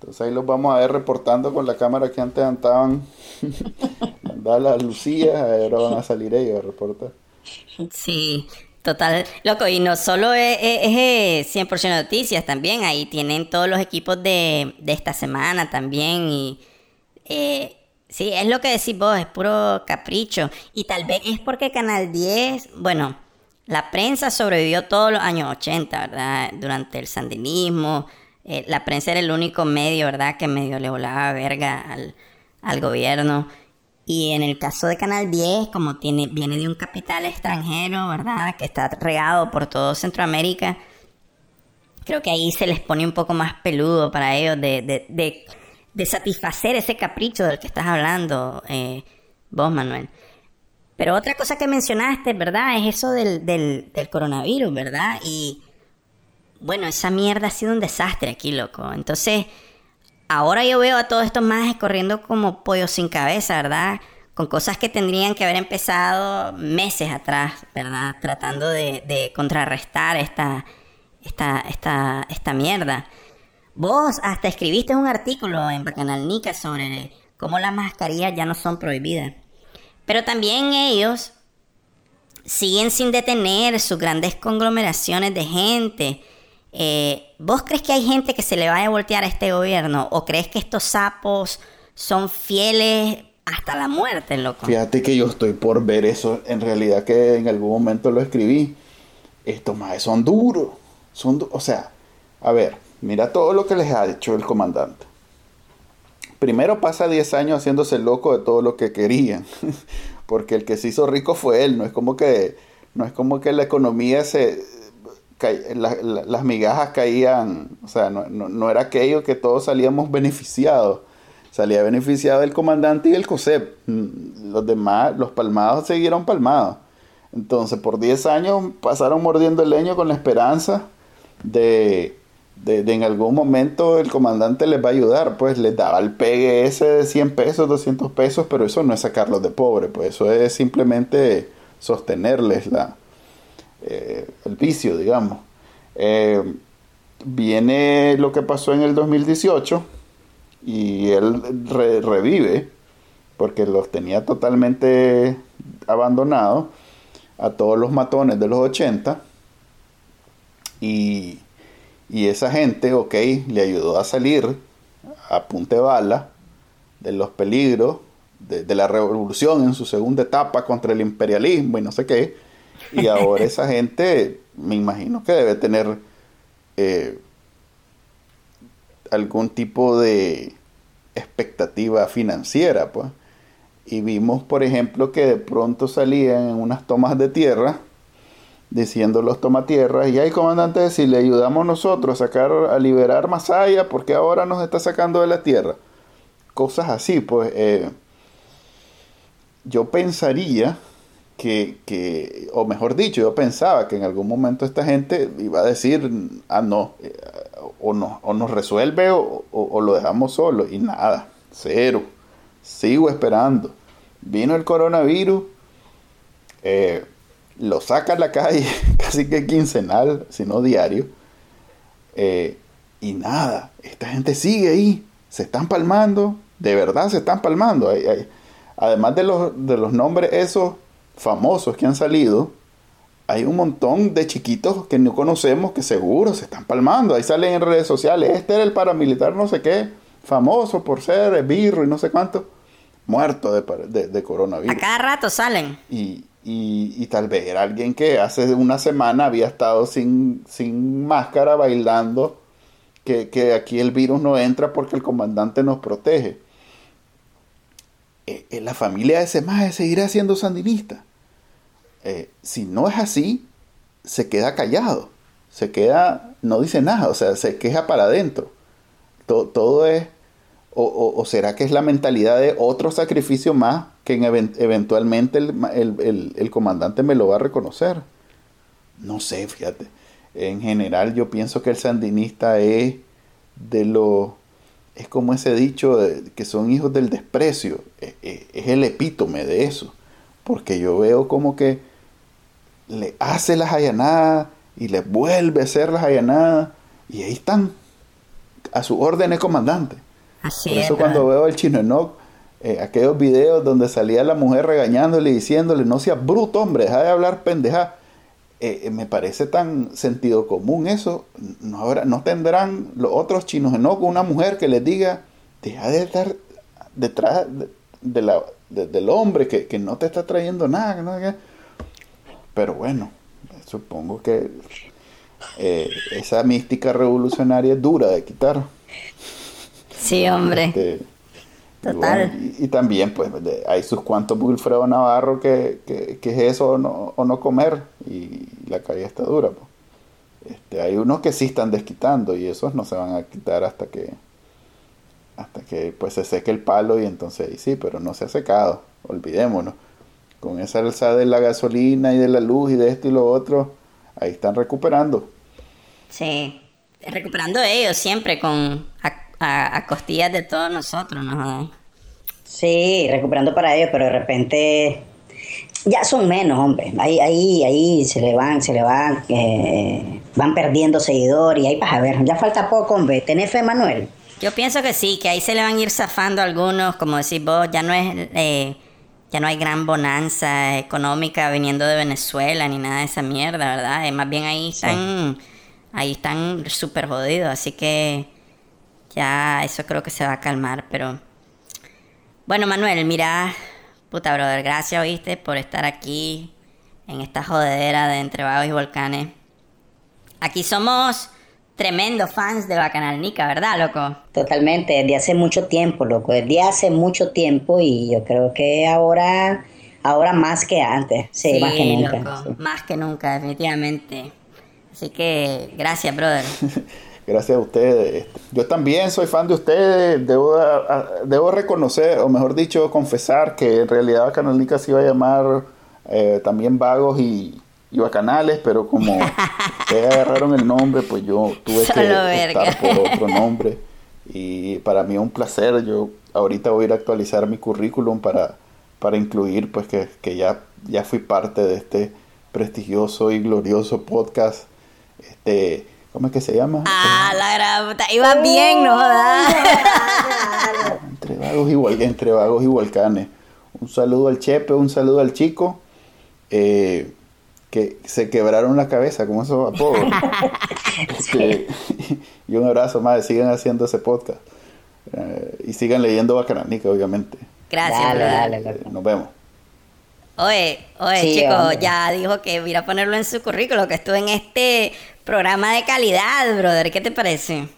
Entonces ahí los vamos a ver reportando con la cámara que antes andaban, andaba las lucías, ahora van a salir ellos a reportar. Sí, Total, loco, y no solo es, es, 100% noticias, también ahí tienen todos los equipos de, esta semana también y eh, Sí, es lo que decís vos, es puro capricho. Y tal vez es porque Canal 10, bueno, la prensa sobrevivió todos los años 80, ¿verdad? Durante el sandinismo. Eh, la prensa era el único medio, ¿verdad? Que medio le volaba verga al, al gobierno. Y en el caso de Canal 10, como tiene, viene de un capital extranjero, ¿verdad? Que está regado por todo Centroamérica, creo que ahí se les pone un poco más peludo para ellos de, de, satisfacer ese capricho del que estás hablando, eh, vos, Manuel. Pero otra cosa que mencionaste, ¿verdad? Es eso del, del, del coronavirus, ¿verdad? Y bueno, esa mierda ha sido un desastre aquí, loco. Entonces Ahora yo veo a todos estos más corriendo como pollos sin cabeza, ¿verdad? Con cosas que tendrían que haber empezado meses atrás, ¿verdad? Tratando de, contrarrestar esta, esta, esta, esta mierda. Vos hasta escribiste un artículo en Bacanal Nica sobre cómo las mascarillas ya no son prohibidas. Pero también ellos siguen sin detener sus grandes conglomeraciones de gente eh, ¿Vos crees que hay gente que se le vaya a voltear a este gobierno? ¿O crees que estos sapos son fieles hasta la muerte, loco? Fíjate que yo estoy por ver eso. En realidad que en algún momento lo escribí. Estos más son duros. Son o sea, a ver, mira todo lo que les ha hecho el comandante. Primero pasa 10 años haciéndose loco de todo lo que querían. Porque el que se hizo rico fue él. No es como que, no es como que la economía se, las migajas caían, o sea, no, era aquello que todos salíamos beneficiados. Salía beneficiado el comandante y el COSEP. Mm, los demás, los palmados siguieron palmados. Entonces, por 10 años pasaron mordiendo el leño con la esperanza de, de, en algún momento el comandante les va a ayudar. Pues les daba el pegue ese de 100 pesos, 200 pesos, pero eso no es sacarlos de pobre, pues eso es simplemente sostenerles la, eh, el vicio, digamos. Eh, viene lo que pasó en el 2018 y él revive porque los tenía totalmente abandonados a todos los matones de los 80 y, y esa gente, ok, le ayudó a salir a punte bala de los peligros de, de, la revolución en su segunda etapa contra el imperialismo y no sé qué, y ahora esa gente, me imagino que debe tener eh, algún tipo de expectativa financiera, pues. Y vimos, por ejemplo, que de pronto salían en unas tomas de tierra, diciendo los tomatierras, y hay comandante, si le ayudamos nosotros a sacar, a liberar Masaya, porque ahora nos está sacando de la tierra. Cosas así, pues. Eh, yo pensaría que, que, o mejor dicho, yo pensaba que en algún momento esta gente iba a decir, ah, no, eh, o, no, o nos resuelve o, o, lo dejamos solo. Y nada, cero. Sigo esperando. Vino el coronavirus, eh, lo saca a la calle casi que quincenal, si no diario. Eh, y nada, esta gente sigue ahí, se están palmando, de verdad se están palmando. además de los, de los nombres esos famosos que han salido, hay un montón de chiquitos que no conocemos que seguro se están palmando. Ahí salen en redes sociales, este era el paramilitar no sé qué, famoso por ser birro y no sé cuánto, muerto de, de, coronavirus. A cada rato salen. Y, y, tal vez era alguien que hace una semana había estado sin, sin máscara bailando, que, que aquí el virus no entra porque el comandante nos protege. Eh, eh, la familia de ese maje seguirá siendo sandinista. Eh, si no es así, se queda callado, se queda, no dice nada, o sea, se queja para adentro. Todo, es, o, será que es la mentalidad de otro sacrificio más que eventualmente el, comandante me lo va a reconocer. No sé, fíjate. En general yo pienso que el sandinista es de los es como ese dicho que son hijos del desprecio, e, e, es, el epítome de eso, porque yo veo como que le hace las allanadas y le vuelve a hacer las allanadas y ahí están, a su orden comandante. Así Por eso cuando veo el chino Enoch, eh, aquellos videos donde salía la mujer regañándole y diciéndole, no seas bruto hombre, deja de hablar pendeja eh, eh, me parece tan sentido común eso. No, ahora, no tendrán los otros chinos no con una mujer que les diga, deja de estar detrás, de la, del hombre que, que, no te está trayendo nada. ¿no? Pero bueno, supongo que eh, esa mística revolucionaria es dura de quitar. Sí, hombre. Este, Total. Y, también, pues, hay sus cuantos Wilfredo Navarro que, que, que, es eso o no, o no comer y la calle está dura. Pues. Este, hay unos que sí están desquitando y esos no se van a quitar hasta que hasta que pues se seque el palo y entonces sí, pero no se ha secado, olvidémonos. Con esa alza de la gasolina y de la luz y de esto y lo otro, ahí están recuperando. Sí, recuperando ellos siempre con a, costillas de todos nosotros, ¿no? Sí, recuperando para ellos, pero de repente ya son menos, hombre. Ahí, ahí, ahí se le van, se le van, eh, van perdiendo seguidores y ahí vas a ver. Ya falta poco, hombre. ¿Tenés fe, Manuel? Yo pienso que sí, que ahí se le van a ir zafando algunos, como decís vos, ya no es, eh, ya no hay gran bonanza económica viniendo de Venezuela ni nada de esa mierda, ¿verdad? Eh, más bien ahí están, ahí están súper jodidos, así que ya eso creo que se va a calmar, pero... Bueno, Manuel, mira, puta brother, gracias, oíste, por estar aquí en esta jodedera de Entre Vagos y Volcanes. Aquí somos tremendos fans de Bacanal Nica, ¿verdad, loco? Totalmente, desde hace mucho tiempo, loco, desde hace mucho tiempo y yo creo que ahora, ahora más que antes, sí, más que nunca. Más que nunca, definitivamente. Así que gracias, brother. Gracias a ustedes. Yo también soy fan de ustedes. Debo, debo reconocer, o mejor dicho, confesar que en realidad Canalnica se iba a llamar eh, también Vagos y, y, Bacanales, pero como ustedes agarraron el nombre, pues yo tuve que optar por otro nombre. Y para mí es un placer. Yo ahorita voy a ir a actualizar mi currículum para, para incluir pues que, que ya, ya fui parte de este prestigioso y glorioso podcast. Este ¿Cómo es que se llama? Ah, la gran puta. Iba bien, ¿no? entre, vagos y, entre vagos y volcanes. Un saludo al Chepe, un saludo al chico. Eh, que se quebraron la cabeza con esos apodos. y un abrazo más, sigan haciendo ese podcast. Eh, y sigan leyendo Bacananica, obviamente. Gracias, dale, dale, Nos vemos. Oye, oye, chico, ya dijo que iba a ponerlo en su currículo, que estuvo en este programa de calidad, brother. ¿Qué te parece?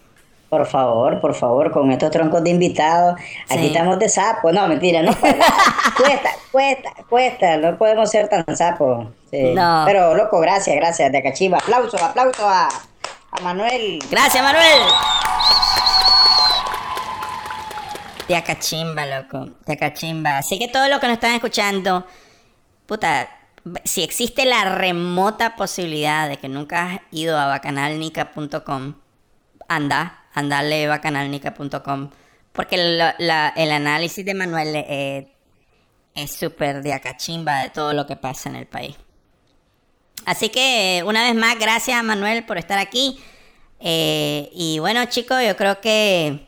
Por favor, por favor, con estos troncos de invitados. Aquí estamos de sapo. No, mentira, no. cuesta, cuesta, cuesta. No podemos ser tan sapos. No. Pero, loco, gracias, gracias. De Acachimba. Aplauso, aplauso a, a Manuel. Gracias, Manuel. De Acachimba, loco. De Acachimba. Así que todos los que nos están escuchando puta, si existe la remota posibilidad de que nunca has ido a bacanalnica.com, anda, andale bacanalnica.com, porque el análisis de Manuel eh, es súper de acachimba de todo lo que pasa en el país. Así que una vez más, gracias Manuel por estar aquí. Eh, y bueno chicos, yo creo que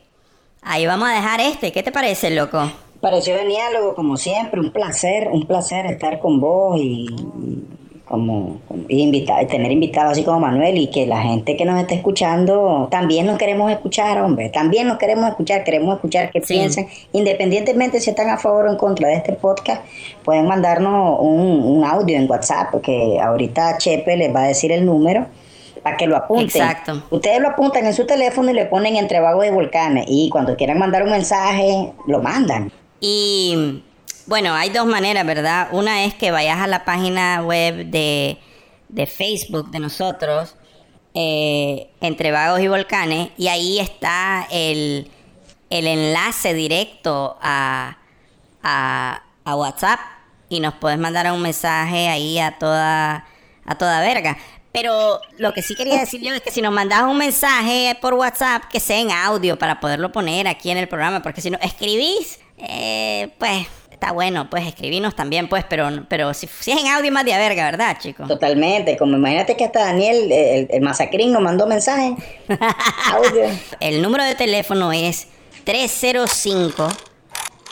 ahí vamos a dejar este. ¿Qué te parece, loco? Pareció el diálogo, como siempre, un placer, un placer estar con vos como, y tener invitados así como Manuel y que la gente que nos esté escuchando también nos queremos escuchar, hombre, también nos queremos escuchar, queremos escuchar qué piensan, independientemente si están a favor o en contra de este podcast, pueden mandarnos un, audio en WhatsApp, porque ahorita Chepe les va a decir el número para que lo apunten. Exacto. Ustedes lo apuntan en su teléfono y le ponen entre vagos y volcanes. Y cuando quieran mandar un mensaje, lo mandan. Y bueno, hay dos maneras, ¿verdad? Una es que vayas a la página web de, Facebook de nosotros, eh, Entre Vagos y Volcanes, y ahí está el, enlace directo a, a, WhatsApp y nos puedes mandar un mensaje ahí a toda, a toda verga. Pero lo que sí quería decir yo es que si nos mandas un mensaje por WhatsApp, que sea en audio para poderlo poner aquí en el programa, porque si no escribís eh, pues está bueno, pues escribirnos también, pues, pero, pero si, si, es en audio más de verga, ¿verdad, chicos? Totalmente, como imagínate que hasta Daniel, el, el masacrín, nos mandó mensaje. audio. El número de teléfono es 305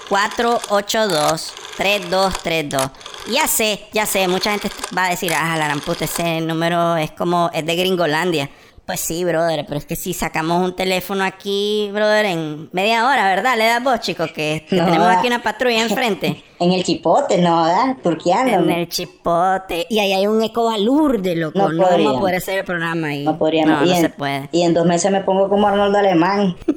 482 3232. Ya sé, ya sé, mucha gente va a decir, ah, la ramputa, ese número es como, es de Gringolandia. Pues sí, brother, pero es que si sacamos un teléfono aquí, brother, en media hora, ¿verdad? Le das vos, chicos, que, No, tenemos da. aquí una patrulla enfrente. En el chipote, no, ¿verdad? Turqueando. En el chipote. Y ahí hay un eco de loco. No No, podríamos. poder hacer el programa ahí. No podríamos. No, no en, se puede. y en dos meses me pongo como Arnoldo Alemán.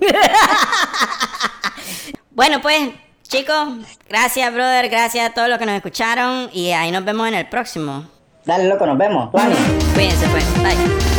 Bueno, pues, chicos, gracias, brother. Gracias a todos los que nos escucharon. Y ahí nos vemos en el próximo. Dale, loco, nos vemos. Cuídense, pues. Bye.